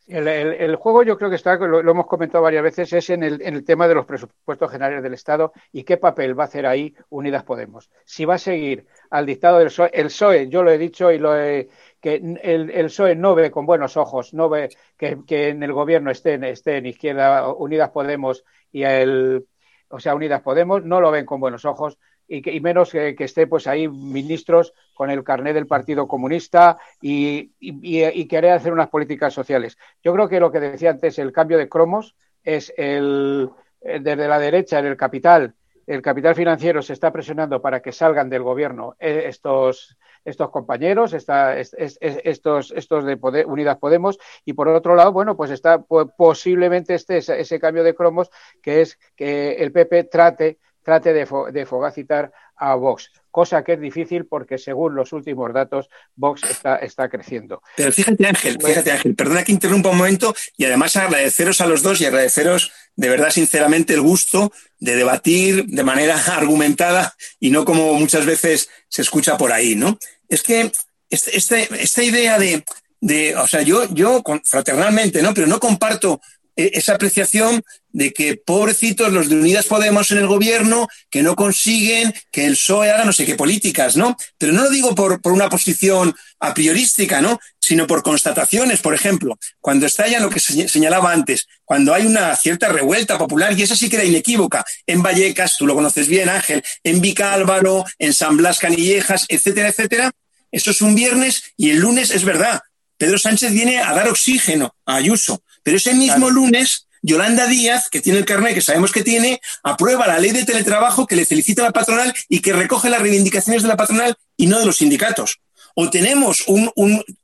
El, juego yo creo que está, lo, hemos comentado varias veces, es en el, en el, tema de los presupuestos generales del Estado y qué papel va a hacer ahí Unidas Podemos. Si va a seguir al dictado del PSOE, el PSOE, yo lo he dicho y lo he, que el, el PSOE no ve con buenos ojos, no ve que, en el gobierno estén, estén Izquierda, Unidas Podemos y el, o sea, Unidas Podemos, no lo ven con buenos ojos y, que, y menos que, que, esté pues ahí ministros con el carnet del Partido Comunista y, y, y, querer hacer unas políticas sociales. Yo creo que lo que decía antes, el cambio de cromos es el, desde la derecha en el capital el capital financiero se está presionando para que salgan del gobierno eh, estos, estos compañeros, estos, estos de Unidas Podemos, y por otro lado, bueno, pues está posiblemente este ese, cambio de cromos, que es que el PP trate, trate de, de fogacitar a Vox cosa que es difícil porque según los últimos datos Vox está, está creciendo. Pero fíjate Ángel, fíjate Ángel, perdona que interrumpa un momento y además agradeceros a los dos y agradeceros de verdad sinceramente el gusto de debatir de manera argumentada y no como muchas veces se escucha por ahí, ¿no? Es que este, este, esta idea de, de, o sea, yo, yo fraternalmente, ¿no? Pero no comparto e, esa apreciación de que pobrecitos los de Unidas Podemos en el gobierno, que no consiguen que el PSOE haga no sé qué políticas, ¿no? Pero no lo digo por, por una posición a priorística, ¿no? Sino por constataciones, por ejemplo, cuando estalla lo que señalaba antes, cuando hay una cierta revuelta popular, y esa sí que era inequívoca, en Vallecas, tú lo conoces bien, Ángel, en Vicálvaro, en San Blas Canillejas, etcétera, etcétera, eso es un viernes y el lunes es verdad. Pedro Sánchez viene a dar oxígeno a Ayuso pero ese mismo lunes, Yolanda Díaz, que tiene el carnet que sabemos que tiene, aprueba la ley de teletrabajo que le felicita a la patronal y que recoge las reivindicaciones de la patronal y no de los sindicatos. O tenemos un,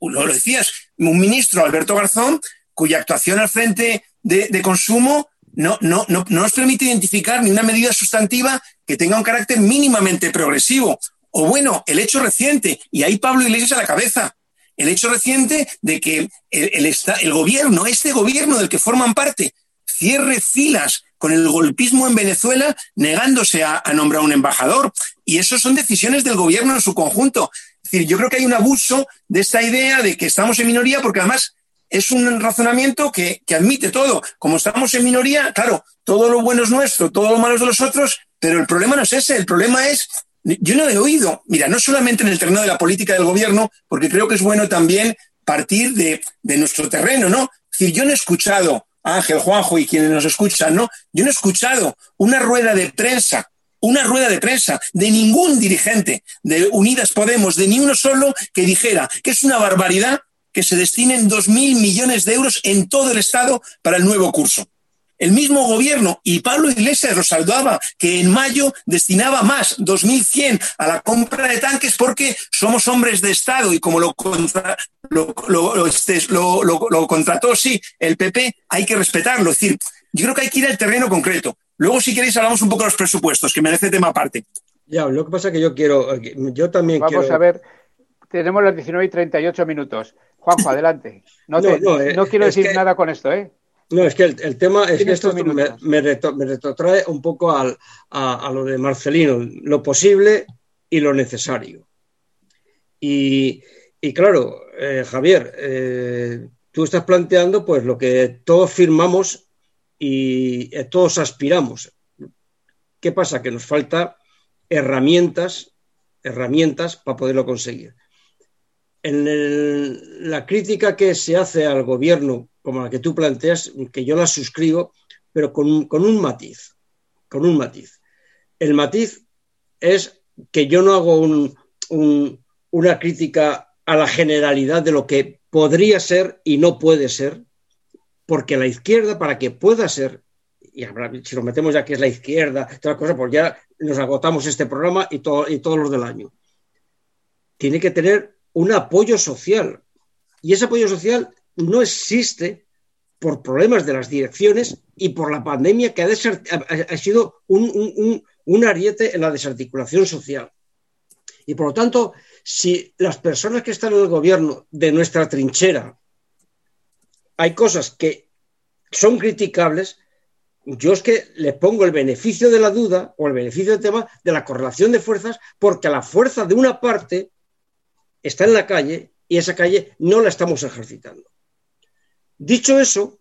lo decías, un ministro, Alberto Garzón, cuya actuación al frente de, consumo no, no, no, no nos permite identificar ni una medida sustantiva que tenga un carácter mínimamente progresivo. O bueno, el hecho reciente, y ahí Pablo Iglesias a la cabeza, el hecho reciente de que el, el, gobierno, este gobierno del que forman parte, cierre filas con el golpismo en Venezuela, negándose a, nombrar un embajador. Y eso son decisiones del gobierno en su conjunto. Es decir, yo creo que hay un abuso de esta idea de que estamos en minoría, porque además es un razonamiento que, admite todo. Como estamos en minoría, claro, todo lo bueno es nuestro, todo lo malo es de los otros, pero el problema no es ese, el problema es yo no he oído, mira, no solamente en el terreno de la política del gobierno, porque creo que es bueno también partir de, nuestro terreno, ¿no? Es decir, yo no he escuchado, Ángel, Juanjo y quienes nos escuchan, ¿no? Yo no he escuchado una rueda de prensa, una rueda de prensa de ningún dirigente de Unidas Podemos, de ni uno solo, que dijera que es una barbaridad que se destinen dos mil millones de euros en todo el Estado para el nuevo curso. El mismo gobierno y Pablo Iglesias saludaba que en mayo destinaba más, 2.100, a la compra de tanques porque somos hombres de Estado y como lo, este, lo, lo, contrató, sí, el PP, hay que respetarlo. Es decir, yo creo que hay que ir al terreno concreto. Luego, si queréis, hablamos un poco de los presupuestos, que merece tema aparte. Ya, lo que pasa es que yo quiero, yo también Vamos a ver, tenemos las 19 y 38 minutos. Juanjo, adelante. No, eh, quiero decir nada con esto, ¿eh? No, es que el, tema es que esto me, retrotrae un poco a, lo de Marcelino, lo posible y lo necesario. Y, claro, eh, Javier, eh, tú estás planteando pues lo que todos firmamos y eh, todos aspiramos. ¿Qué pasa? Que nos falta herramientas, herramientas para poderlo conseguir. En la crítica que se hace al gobierno como la que tú planteas, que yo la suscribo, pero con, un matiz, con un matiz. El matiz es que yo no hago una crítica a la generalidad de lo que podría ser y no puede ser, porque la izquierda, para que pueda ser, y si nos metemos ya que es la izquierda, otra cosa, pues ya nos agotamos este programa y, y todos los del año. Tiene que tener un apoyo social. Y ese apoyo social no existe por problemas de las direcciones y por la pandemia que ha, sido un, ariete en la desarticulación social. Y por lo tanto, si las personas que están en el gobierno de nuestra trinchera hay cosas que son criticables, yo es que le pongo el beneficio de la duda o el beneficio del tema de la correlación de fuerzas, porque la fuerza de una parte está en la calle y esa calle no la estamos ejercitando. Dicho eso,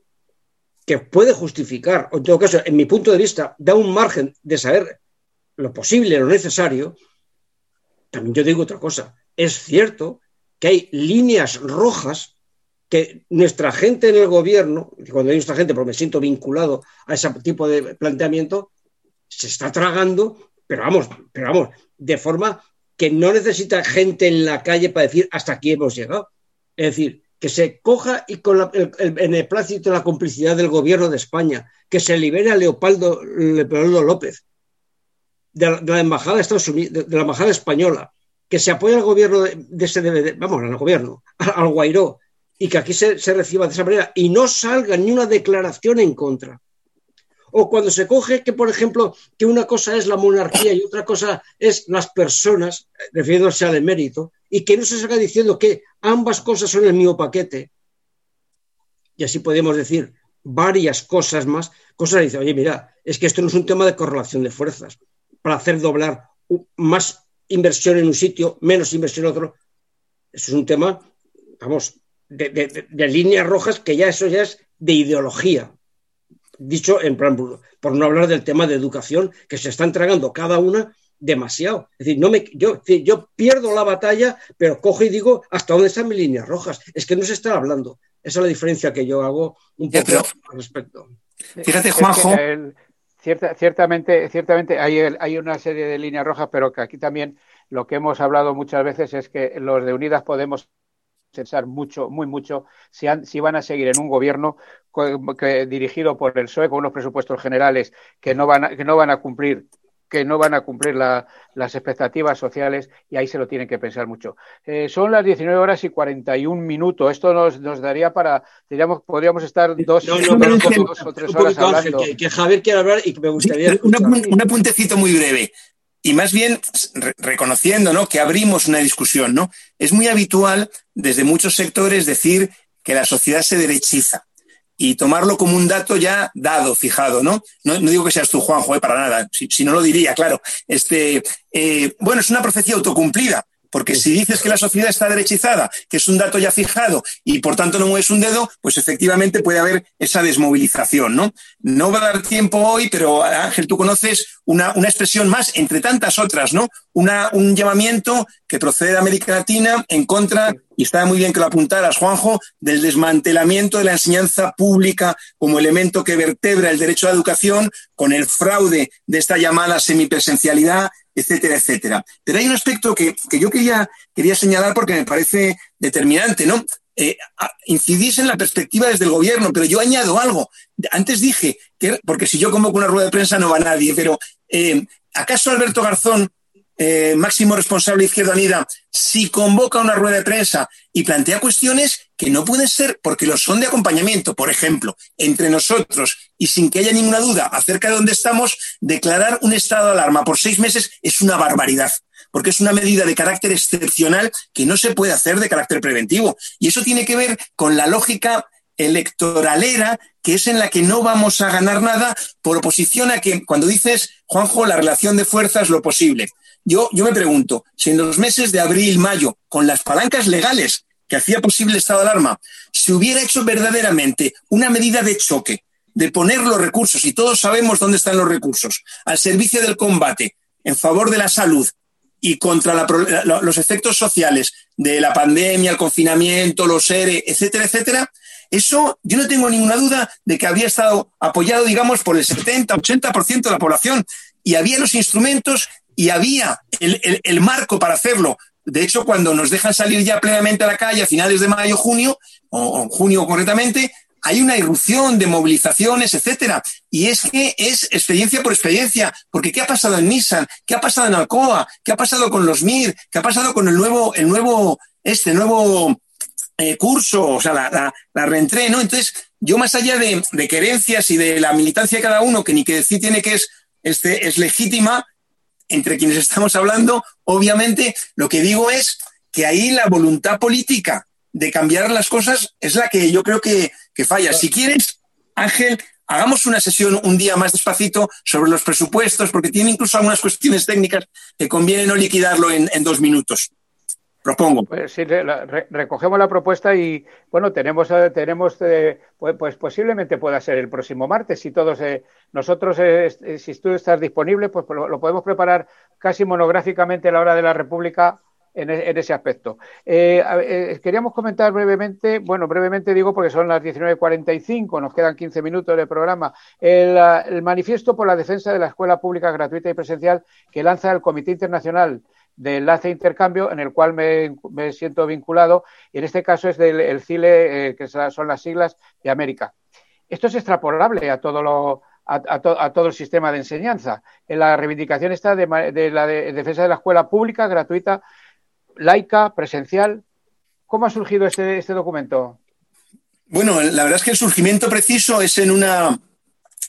que puede justificar, o en todo caso, en mi punto de vista, da un margen de saber lo posible, lo necesario, también yo digo otra cosa. Es cierto que hay líneas rojas que nuestra gente en el gobierno, cuando hay nuestra gente, porque me siento vinculado a ese tipo de planteamiento, se está tragando, pero vamos, pero vamos, de forma que no necesita gente en la calle para decir hasta aquí hemos llegado. Es decir, que se coja y con el, el, beneplácito y la complicidad del gobierno de España, que se libere a Leopoldo, Leopoldo López. de la, embajada de Estados Unidos, de, la embajada española, que se apoya al gobierno de, ese DVD, vamos, al gobierno, al, Guairó, y que aquí se, se, reciba de esa manera y no salga ni una declaración en contra. O cuando se coge que, por ejemplo, que una cosa es la monarquía y otra cosa es las personas, refiriéndose al emérito, y que no se salga diciendo que ambas cosas son el mismo paquete. Y así podemos decir varias cosas más. Cosas que dice, oye, mira, es que esto no es un tema de correlación de fuerzas para hacer doblar más inversión en un sitio, menos inversión en otro. Eso es un tema, vamos, de, líneas rojas que ya eso ya es de ideología. Dicho en plan, por no hablar del tema de educación, que se está entregando cada una demasiado. Es decir, no me, yo, yo pierdo la batalla, pero cojo y digo hasta dónde están mis líneas rojas. Es que no se está hablando. Esa es la diferencia que yo hago un poco al respecto. Fíjate, Juanjo ciertamente, ciertamente hay, hay, una serie de líneas rojas, pero que aquí también lo que hemos hablado muchas veces es que los de Unidas podemos pensar mucho, muy mucho, si, si van a seguir en un gobierno dirigido por el PSOE con unos presupuestos generales que no van que no van a cumplir que no van a cumplir las expectativas sociales y ahí se lo tienen que pensar mucho. Eh, son las 19 horas y 41 minutos. Esto nos, nos daría para, diríamos, podríamos estar dos, o tres horas hablando. que, Javier quiere hablar y que me gustaría. Un, apuntecito muy breve. Y más bien reconociendo ¿no? que abrimos una discusión. ¿no? Es muy habitual desde muchos sectores decir que la sociedad se derechiza y tomarlo como un dato ya dado, fijado, ¿no? No, digo que seas tú, Juanjo, eh, para nada, si, no lo diría, claro. Este, eh, bueno, es una profecía autocumplida. Porque si dices que la sociedad está derechizada, que es un dato ya fijado y por tanto no mueves un dedo, pues efectivamente puede haber esa desmovilización, ¿no? No va a dar tiempo hoy, pero Ángel, tú conoces una, una expresión más entre tantas otras, ¿no? Una, un llamamiento que procede de América Latina en contra, y está muy bien que lo apuntaras, Juanjo, del desmantelamiento de la enseñanza pública como elemento que vertebra el derecho a la educación con el fraude de esta llamada semipresencialidad etcétera, etcétera. Pero hay un aspecto que, yo quería, quería señalar porque me parece determinante, ¿no? Eh, incidís en la perspectiva desde el gobierno, pero yo añado algo. Antes dije que, porque si yo convoco una rueda de prensa no va nadie, pero eh, ¿acaso Alberto Garzón eh, máximo responsable de Izquierda Unida, si convoca una rueda de prensa y plantea cuestiones que no pueden ser, porque lo son de acompañamiento, por ejemplo, entre nosotros y sin que haya ninguna duda acerca de dónde estamos, declarar un estado de alarma por seis meses es una barbaridad porque es una medida de carácter excepcional que no se puede hacer de carácter preventivo. Y eso tiene que ver con la lógica electoralera, que es en la que no vamos a ganar nada por oposición a que cuando dices, Juanjo, la relación de fuerzas, lo posible. Yo, yo me pregunto, si en los meses de abril, mayo, con las palancas legales que hacía posible el estado de alarma, se hubiera hecho verdaderamente una medida de choque, de poner los recursos, y todos sabemos dónde están los recursos, al servicio del combate, en favor de la salud y contra los efectos sociales de la pandemia, el confinamiento, los ERE, etcétera, etcétera, eso yo no tengo ninguna duda de que habría estado apoyado, digamos, por el 70, 80% de la población y había los instrumentos y había el, marco para hacerlo. De hecho, cuando nos dejan salir ya plenamente a la calle a finales de mayo, junio, o, junio concretamente, hay una irrupción de movilizaciones, etcétera. Y es que es experiencia por experiencia, porque ¿qué ha pasado en Nissan? ¿Qué ha pasado en Alcoa? ¿Qué ha pasado con los MIR? ¿Qué ha pasado con el nuevo, el nuevo, este nuevo eh, curso? O sea, la, la, la reentré, ¿no? Entonces, yo más allá de, de querencias y de la militancia de cada uno, que ni que decir tiene que es, este, es legítima, entre quienes estamos hablando, obviamente lo que digo es que ahí la voluntad política de cambiar las cosas es la que yo creo que, falla. Si quieres, Ángel, hagamos una sesión un día más despacito sobre los presupuestos, porque tiene incluso algunas cuestiones técnicas que conviene no liquidarlo en dos minutos propongo. Pues sí, recogemos la propuesta y bueno, tenemos, eh, tenemos eh, pues, pues, posiblemente pueda ser el próximo martes. Si todos eh, nosotros, si tú estás disponible, pues lo, podemos preparar casi monográficamente a la hora de la República en, e, ese aspecto. queríamos comentar brevemente, bueno, brevemente digo porque son las 19.45, nos quedan 15 minutos de programa, el, el manifiesto por la defensa de la escuela pública gratuita y presencial que lanza el Comité Internacional de enlace intercambio en el cual me, siento vinculado y en este caso es del el CILE, eh, que son las siglas de América. Esto es extrapolable a todo lo, a, todo el sistema de enseñanza. En la reivindicación está de, la defensa de la escuela pública, gratuita, laica, presencial. ¿Cómo ha surgido este, este documento? Bueno, la verdad es que el surgimiento preciso es en una,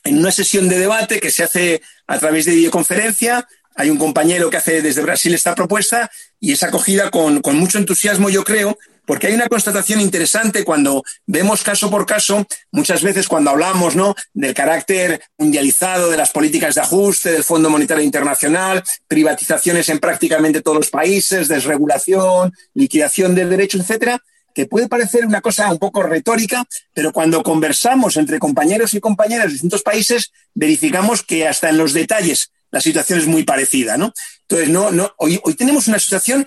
en una sesión de debate que se hace a través de videoconferencia. Hay un compañero que hace desde Brasil esta propuesta y es acogida con, mucho entusiasmo, yo creo, porque hay una constatación interesante cuando vemos caso por caso, muchas veces cuando hablamos ¿no? del carácter mundializado de las políticas de ajuste, del Fondo Monetario Internacional, privatizaciones en prácticamente todos los países, desregulación, liquidación de derechos, etcétera, que puede parecer una cosa un poco retórica, pero cuando conversamos entre compañeros y compañeras de distintos países, verificamos que hasta en los detalles la situación es muy parecida, ¿no? Entonces, no, no, hoy, hoy tenemos una situación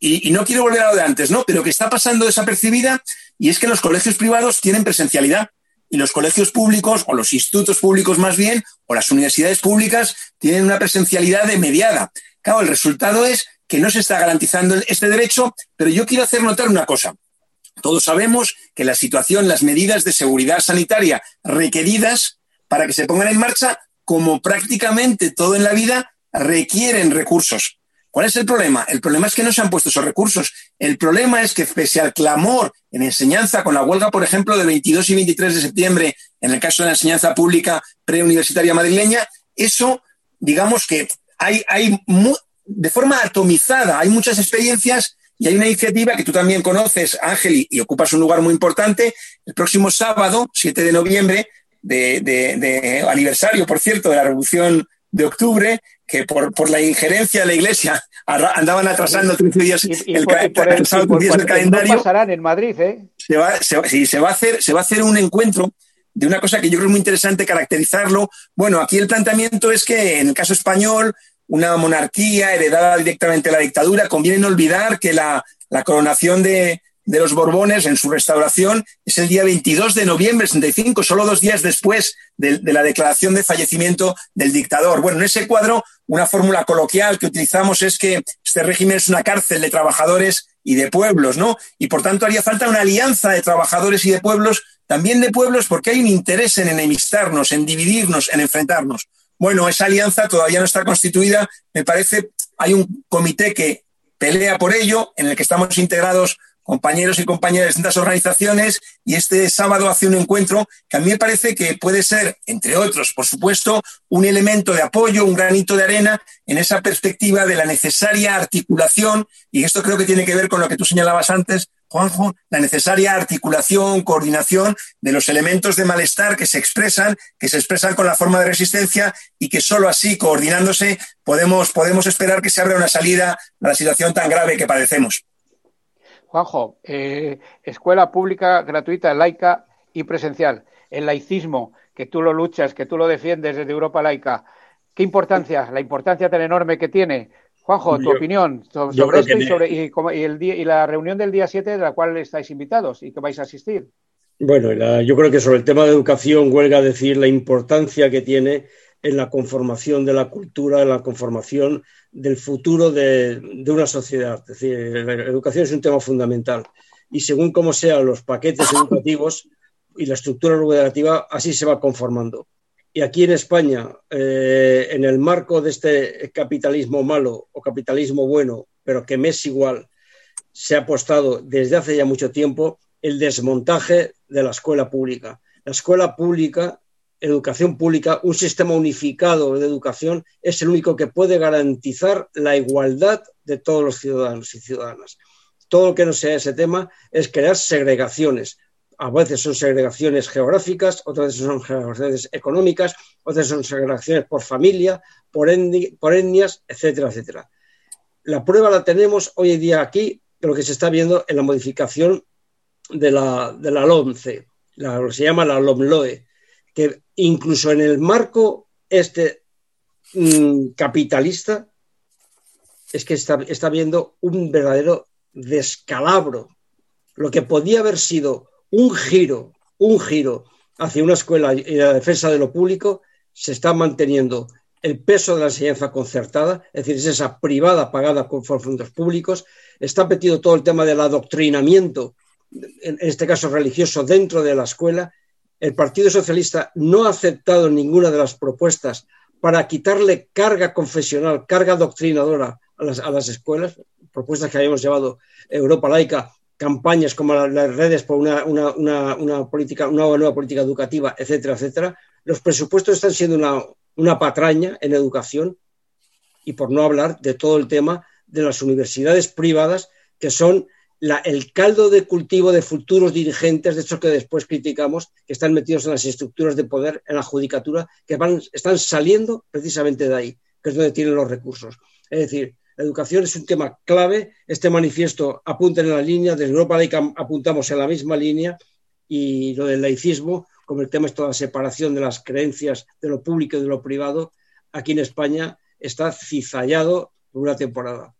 y, no quiero volver a lo de antes, ¿no? Pero que está pasando desapercibida y es que los colegios privados tienen presencialidad y los colegios públicos, o los institutos públicos más bien, o las universidades públicas, tienen una presencialidad de mediada. Claro, el resultado es que no se está garantizando este derecho, pero yo quiero hacer notar una cosa. Todos sabemos que la situación, las medidas de seguridad sanitaria requeridas para que se pongan en marcha, como prácticamente todo en la vida, requieren recursos. ¿Cuál es el problema? El problema es que no se han puesto esos recursos. El problema es que pese al clamor en enseñanza, con la huelga, por ejemplo, de 22 y 23 de septiembre, en el caso de la enseñanza pública preuniversitaria madrileña, eso, digamos que hay, hay de forma atomizada, hay muchas experiencias y hay una iniciativa que tú también conoces, Ángel, y, ocupas un lugar muy importante. El próximo sábado, 7 de noviembre, de, de aniversario, por cierto, de la Revolución de octubre, que por, por la injerencia de la Iglesia andaban atrasando 13 días el, calendario. pasarán en Madrid, ¿eh? Se va, se, se, va a hacer, se va a hacer un encuentro de una cosa que yo creo muy interesante caracterizarlo. Bueno, aquí el planteamiento es que en el caso español, una monarquía heredada directamente de la dictadura, conviene no olvidar que la, la coronación de, de los Borbones en su restauración es el día 22 de noviembre del 65, solo dos días después de, la declaración de fallecimiento del dictador. Bueno, en ese cuadro, una fórmula coloquial que utilizamos es que este régimen es una cárcel de trabajadores y de pueblos, ¿no? Y por tanto haría falta una alianza de trabajadores y de pueblos, también de pueblos, porque hay un interés en enemistarnos, en dividirnos, en enfrentarnos. Bueno, esa alianza todavía no está constituida. Me parece, hay un comité que pelea por ello, en el que estamos integrados compañeros y compañeras de distintas organizaciones y este sábado hace un encuentro que a mí me parece que puede ser, entre otros, por supuesto, un elemento de apoyo, un granito de arena en esa perspectiva de la necesaria articulación, y esto creo que tiene que ver con lo que tú señalabas antes, Juanjo, la necesaria articulación, coordinación de los elementos de malestar que se expresan, que se expresan con la forma de resistencia y que solo así, coordinándose, podemos, podemos esperar que se abra una salida a la situación tan grave que padecemos. Juanjo, eh, escuela pública, gratuita, laica y presencial. El laicismo, que tú lo luchas, que tú lo defiendes desde Europa laica. ¿Qué importancia, la importancia tan enorme que tiene? Juanjo, tu opinión sobre, esto y, sobre, y, el día, y la reunión del día 7 de la cual estáis invitados y que vais a asistir. Bueno, yo creo que sobre el tema de educación huelga decir la importancia que tiene en la conformación de la cultura, en la conformación del futuro de, una sociedad. Es decir, la educación es un tema fundamental y según cómo sean los paquetes educativos y la estructura educativa, así se va conformando. Y aquí en España, eh, en el marco de este capitalismo malo o capitalismo bueno, pero que me es igual, se ha apostado desde hace ya mucho tiempo el desmontaje de la escuela pública. La escuela pública educación pública, un sistema unificado de educación, es el único que puede garantizar la igualdad de todos los ciudadanos y ciudadanas. Todo lo que no sea ese tema es crear segregaciones. A veces son segregaciones geográficas, otras veces son segregaciones económicas, otras son segregaciones por familia, por, etnias, etcétera, etcétera. La prueba la tenemos hoy en día aquí, de lo que se está viendo en la modificación de la, de la LOMCE, lo que se llama la LOMLOE, que incluso en el marco este mm, capitalista es que está, está viendo un verdadero descalabro. Lo que podía haber sido un giro, un giro hacia una escuela y la defensa de lo público, se está manteniendo el peso de la enseñanza concertada, es decir, es esa privada pagada con fondos públicos, está metido todo el tema del adoctrinamiento, en este caso religioso, dentro de la escuela, el Partido Socialista no ha aceptado ninguna de las propuestas para quitarle carga confesional, carga doctrinadora a las, a las escuelas, propuestas que habíamos llevado Europa Laica, campañas como las redes por una, una, una, una, política, una nueva política educativa, etcétera, etcétera. Los presupuestos están siendo una, una patraña en educación y por no hablar de todo el tema de las universidades privadas que son el caldo de cultivo de futuros dirigentes, de hecho que después criticamos, que están metidos en las estructuras de poder, en la judicatura, que van, están saliendo precisamente de ahí, que es donde tienen los recursos. Es decir, la educación es un tema clave. Este manifiesto apunta en la línea, desde Europa Laica apuntamos en la misma línea y lo del laicismo, como el tema es toda la separación de las creencias de lo público y de lo privado, aquí en España está cizallado por una temporada.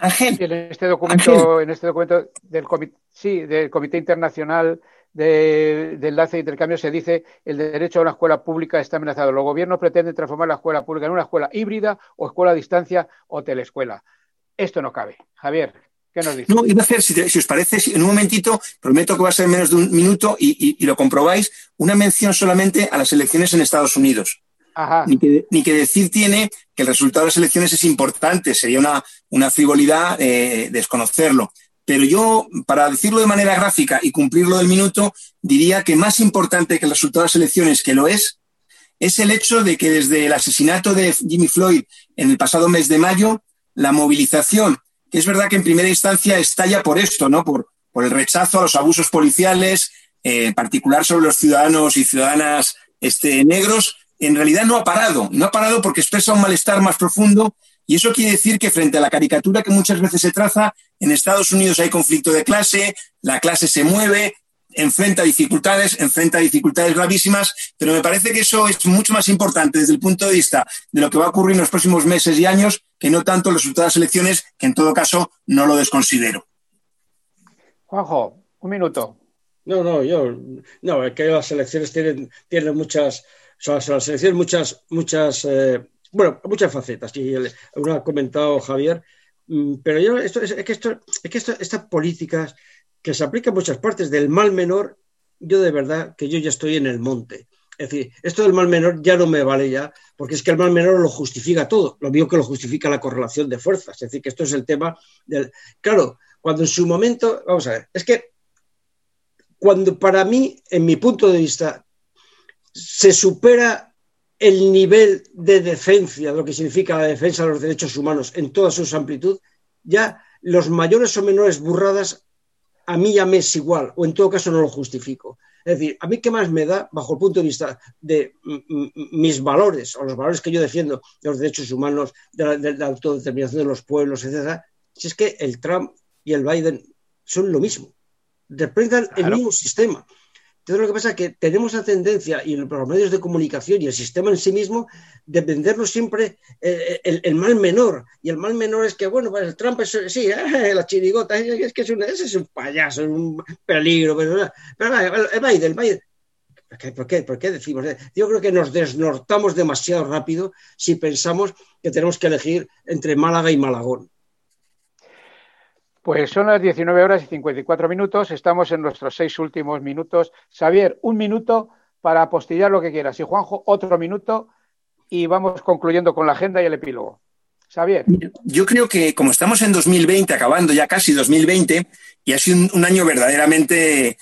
Ángel. En este documento, en este documento del comité, sí, del Comité Internacional de, de, enlace de intercambio se dice el derecho a una escuela pública está amenazado. Los gobiernos pretenden transformar la escuela pública en una escuela híbrida o escuela a distancia o telescuela. Esto no cabe. Javier, ¿qué nos dice? No, iba a hacer, si, si os parece, en un momentito, prometo que va a ser menos de un minuto y, y, y lo comprobáis, una mención solamente a las elecciones en Estados Unidos. Ni que, ni, que, decir tiene que el resultado de las elecciones es importante, sería una, una frivolidad eh, desconocerlo. Pero yo, para decirlo de manera gráfica y cumplirlo del minuto, diría que más importante que el resultado de las elecciones, que lo es, es el hecho de que desde el asesinato de Jimmy Floyd en el pasado mes de mayo, la movilización, que es verdad que en primera instancia estalla por esto, ¿no? Por, por el rechazo a los abusos policiales, eh, en particular sobre los ciudadanos y ciudadanas este, negros, en realidad no ha parado. No ha parado porque expresa un malestar más profundo y eso quiere decir que frente a la caricatura que muchas veces se traza, en Estados Unidos hay conflicto de clase, la clase se mueve, enfrenta dificultades, enfrenta dificultades gravísimas, pero me parece que eso es mucho más importante desde el punto de vista de lo que va a ocurrir en los próximos meses y años que no tanto los resultados de las elecciones, que en todo caso no lo desconsidero. Juanjo, un minuto. No, no, yo, no, es que las elecciones tienen, tienen muchas, son las elecciones muchas, muchas, eh, bueno, muchas facetas, y lo ha comentado Javier, mm, pero yo, esto, es, que, esto, es que estas políticas que se aplican en muchas partes del mal menor, yo de verdad que yo ya estoy en el monte. Es decir, esto del mal menor ya no me vale ya, porque es que el mal menor lo justifica todo, lo mismo que lo justifica la correlación de fuerzas. Es decir, que esto es el tema del... Claro, cuando en su momento, vamos a ver, es que cuando para mí, en mi punto de vista, se supera el nivel de defensa, lo que significa la defensa de los derechos humanos en toda su amplitud, ya los mayores o menores burradas a mí ya me es igual, o en todo caso no lo justifico. Es decir, a mí qué más me da, bajo el punto de vista de mis valores, o los valores que yo defiendo, de los derechos humanos, de la, de la autodeterminación de los pueblos, etcétera, si es que el Trump y el Biden son lo mismo, representan claro. el mismo sistema. Entonces, lo que pasa es que tenemos la tendencia, y los medios de comunicación y el sistema en sí mismo, de vendernos siempre el, el, el mal menor. Y el mal menor es que, bueno, pues el Trump es, sí, eh, la chirigota, es que es un, ese es un payaso, es un peligro. Pero, pero el Biden, el Biden. ¿Por qué, ¿Por qué? ¿Por qué decimos? Yo creo que nos desnortamos demasiado rápido si pensamos que tenemos que elegir entre Málaga y Malagón. Pues son las 19 horas y 54 minutos. Estamos en nuestros seis últimos minutos. Xavier, un minuto para apostillar lo que quieras. Y Juanjo, otro minuto. Y vamos concluyendo con la agenda y el epílogo. Xavier. Yo creo que como estamos en 2020, acabando ya casi 2020, y ha sido un, año verdaderamente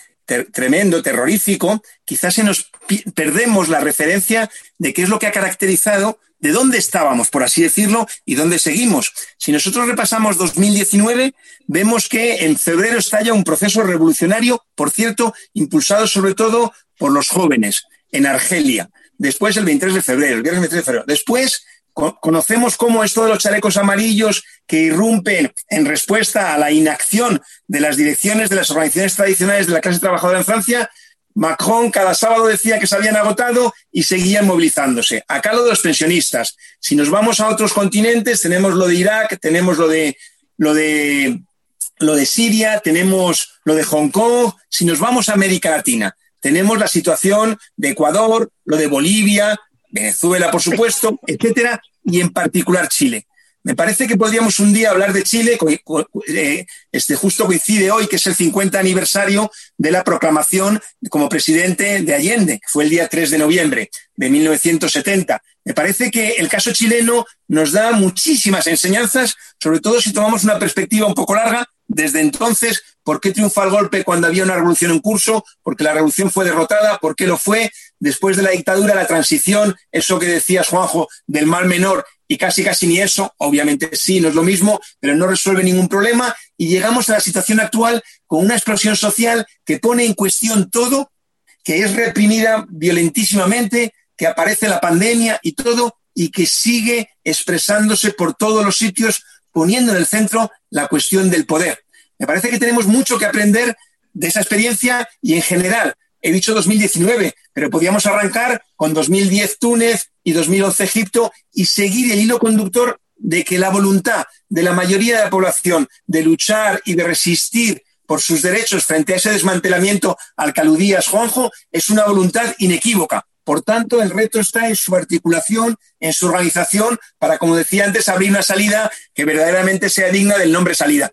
tremendo, terrorífico, quizás se nos perdemos la referencia de qué es lo que ha caracterizado de dónde estábamos, por así decirlo, y dónde seguimos. Si nosotros repasamos 2019, vemos que en febrero estalla un proceso revolucionario, por cierto, impulsado sobre todo por los jóvenes en Argelia. Después el 23 de febrero, el viernes 23 de febrero. Después conocemos cómo esto de los chalecos amarillos que irrumpen en respuesta a la inacción de las direcciones de las organizaciones tradicionales de la clase trabajadora en Francia Macron cada sábado decía que se habían agotado y seguían movilizándose. Acá lo de los pensionistas. Si nos vamos a otros continentes, tenemos lo de Irak, tenemos lo de, lo de, lo de Siria, tenemos lo de Hong Kong. Si nos vamos a América Latina, tenemos la situación de Ecuador, lo de Bolivia, Venezuela, por supuesto, etcétera, y en particular Chile. Me parece que podríamos un día hablar de Chile, eh, este justo coincide hoy, que es el 50 aniversario de la proclamación como presidente de Allende, fue el día 3 de noviembre de 1970. Me parece que el caso chileno nos da muchísimas enseñanzas, sobre todo si tomamos una perspectiva un poco larga. Desde entonces, ¿por qué triunfa el golpe cuando había una revolución en curso? Porque la revolución fue derrotada. ¿Por qué lo fue? Después de la dictadura, la transición, eso que decías, Juanjo, del mal menor y casi casi ni eso, obviamente sí, no es lo mismo, pero no resuelve ningún problema y llegamos a la situación actual con una explosión social que pone en cuestión todo, que es reprimida violentísimamente, que aparece la pandemia y todo, y que sigue expresándose por todos los sitios, poniendo en el centro la cuestión del poder. Me parece que tenemos mucho que aprender de esa experiencia y en general he dicho 2019, pero podíamos arrancar con 2010 Túnez y 2011 Egipto y seguir el hilo conductor de que la voluntad de la mayoría de la población de luchar y de resistir por sus derechos frente a ese desmantelamiento al que aludías, Juanjo, es una voluntad inequívoca. Por tanto, el reto está en su articulación, en su organización, para, como decía antes, abrir una salida que verdaderamente sea digna del nombre salida.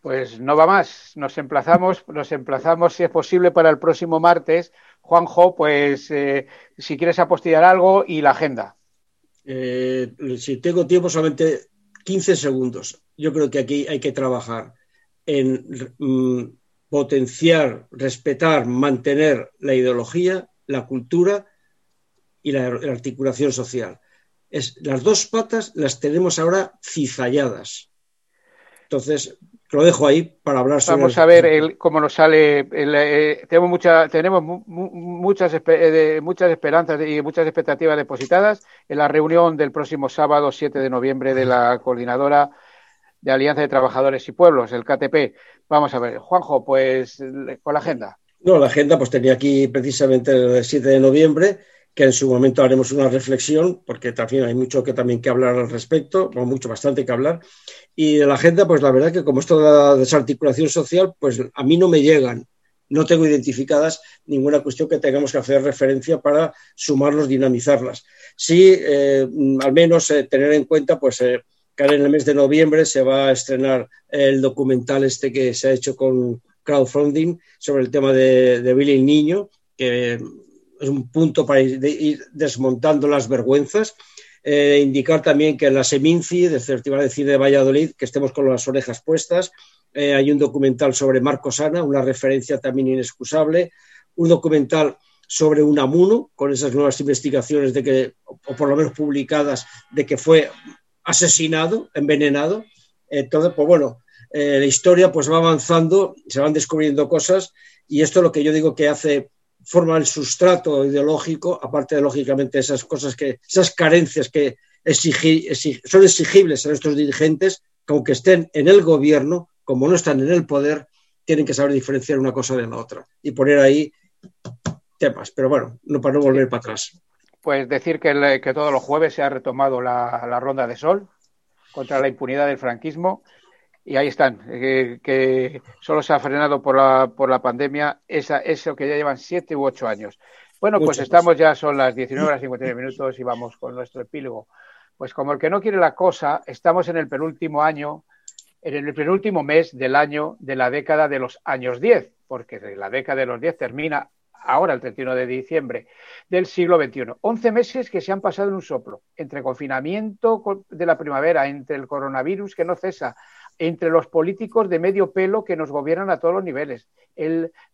Pues no va más. Nos emplazamos, nos emplazamos si es posible para el próximo martes. Juanjo, pues eh, si quieres apostillar algo y la agenda. Eh, si tengo tiempo, solamente 15 segundos. Yo creo que aquí hay que trabajar en mm, potenciar, respetar, mantener la ideología, la cultura y la, la articulación social. Las dos patas las tenemos ahora cizalladas. Entonces, lo dejo ahí para hablar sobre. Vamos a ver cómo nos sale. Eh, tenemos mucha, tenemos muchas, eh, muchas esperanzas y muchas expectativas depositadas en la reunión del próximo sábado 7 de noviembre de la coordinadora de Alianza de Trabajadores y Pueblos, el KTP. Vamos a ver, Juanjo, pues con la agenda. No, la agenda pues tenía aquí precisamente el 7 de noviembre que en su momento haremos una reflexión, porque también hay mucho que también que hablar al respecto, o mucho bastante que hablar. Y de la agenda, pues la verdad que como esto de la desarticulación social, pues a mí no me llegan, no tengo identificadas ninguna cuestión que tengamos que hacer referencia para sumarlos, dinamizarlas. Sí, eh, al menos eh, tener en cuenta, pues eh, que en el mes de noviembre se va a estrenar el documental este que se ha hecho con crowdfunding sobre el tema de, de Billy el Niño, que es un punto para ir, desmontando las vergüenzas. Eh, indicar también que en la Seminci, del Festival de Cine de Valladolid, que estemos con las orejas puestas. Eh, hay un documental sobre Marco Sana, una referencia también inexcusable. Un documental sobre un amuno, con esas nuevas investigaciones de que, o por lo menos publicadas, de que fue asesinado, envenenado. Entonces, pues bueno, eh, la historia pues va avanzando, se van descubriendo cosas y esto es lo que yo digo que hace forma el sustrato ideológico, aparte de lógicamente esas cosas que, esas carencias que son exigibles a nuestros dirigentes, que aunque estén en el gobierno, como no están en el poder, tienen que saber diferenciar una cosa de la otra y poner ahí temas. Pero bueno, no para no volver para atrás. Pues decir que, todos los jueves se ha retomado la ronda de sol contra la impunidad del franquismo y ahí están, eh, que solo se ha frenado por la, por la pandemia esa, eso que ya llevan siete u ocho años. Bueno, pues estamos ya, son las 19 horas 59 minutos y vamos con nuestro epílogo. Pues como el que no quiere la cosa, estamos en el penúltimo año, en el penúltimo mes del año de la década de los años 10, porque la década de los 10 termina ahora, el 31 de diciembre del siglo XXI. Once meses que se han pasado en un soplo, entre confinamiento de la primavera, entre el coronavirus que no cesa, entre los políticos de medio pelo que nos gobiernan a todos los niveles.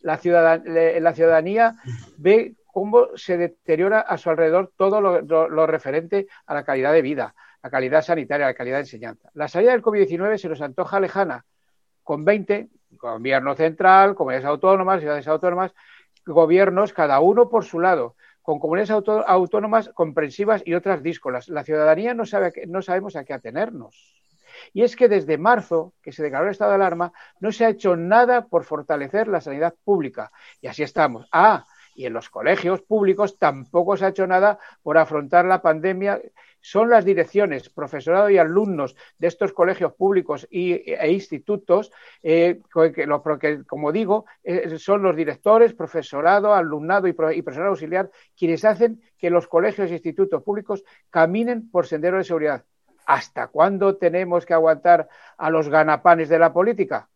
la, ciudadanía ve cómo se deteriora a su alrededor todo lo, referente a la calidad de vida, la calidad sanitaria, la calidad de enseñanza. La salida del COVID-19 se nos antoja lejana, con 20, gobierno central, comunidades autónomas, ciudades autónomas, gobiernos, cada uno por su lado, con comunidades autónomas comprensivas y otras díscolas. La ciudadanía no, sabe, no sabemos a qué atenernos. Y es que desde marzo, que se declaró el estado de alarma, no se ha hecho nada por fortalecer la sanidad pública. Y así estamos. Ah, y en los colegios públicos tampoco se ha hecho nada por afrontar la pandemia. Son las direcciones, profesorado y alumnos de estos colegios públicos y, e institutos, eh, que, como digo, eh, son los directores, profesorado, alumnado y, y personal auxiliar quienes hacen que los colegios e institutos públicos caminen por sendero de seguridad ¿Hasta cuándo tenemos que aguantar a los ganapanes de la política?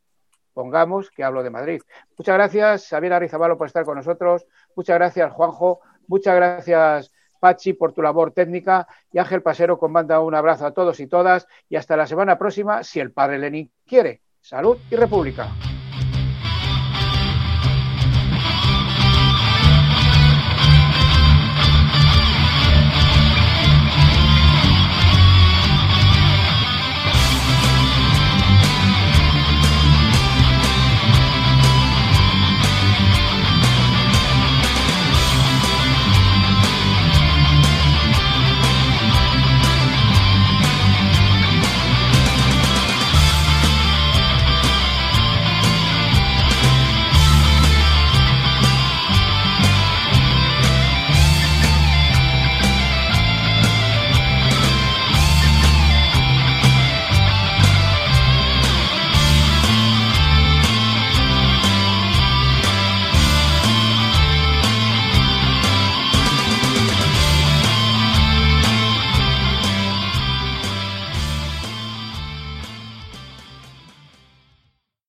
Pongamos que hablo de Madrid. Muchas gracias, Xavier Arizabalo, por estar con nosotros. Muchas gracias, Juanjo. Muchas gracias, Pachi, por tu labor técnica. Y Ángel Pasero, con manda un abrazo a todos y todas. Y hasta la semana próxima, si el padre Lenin quiere. Salud y República.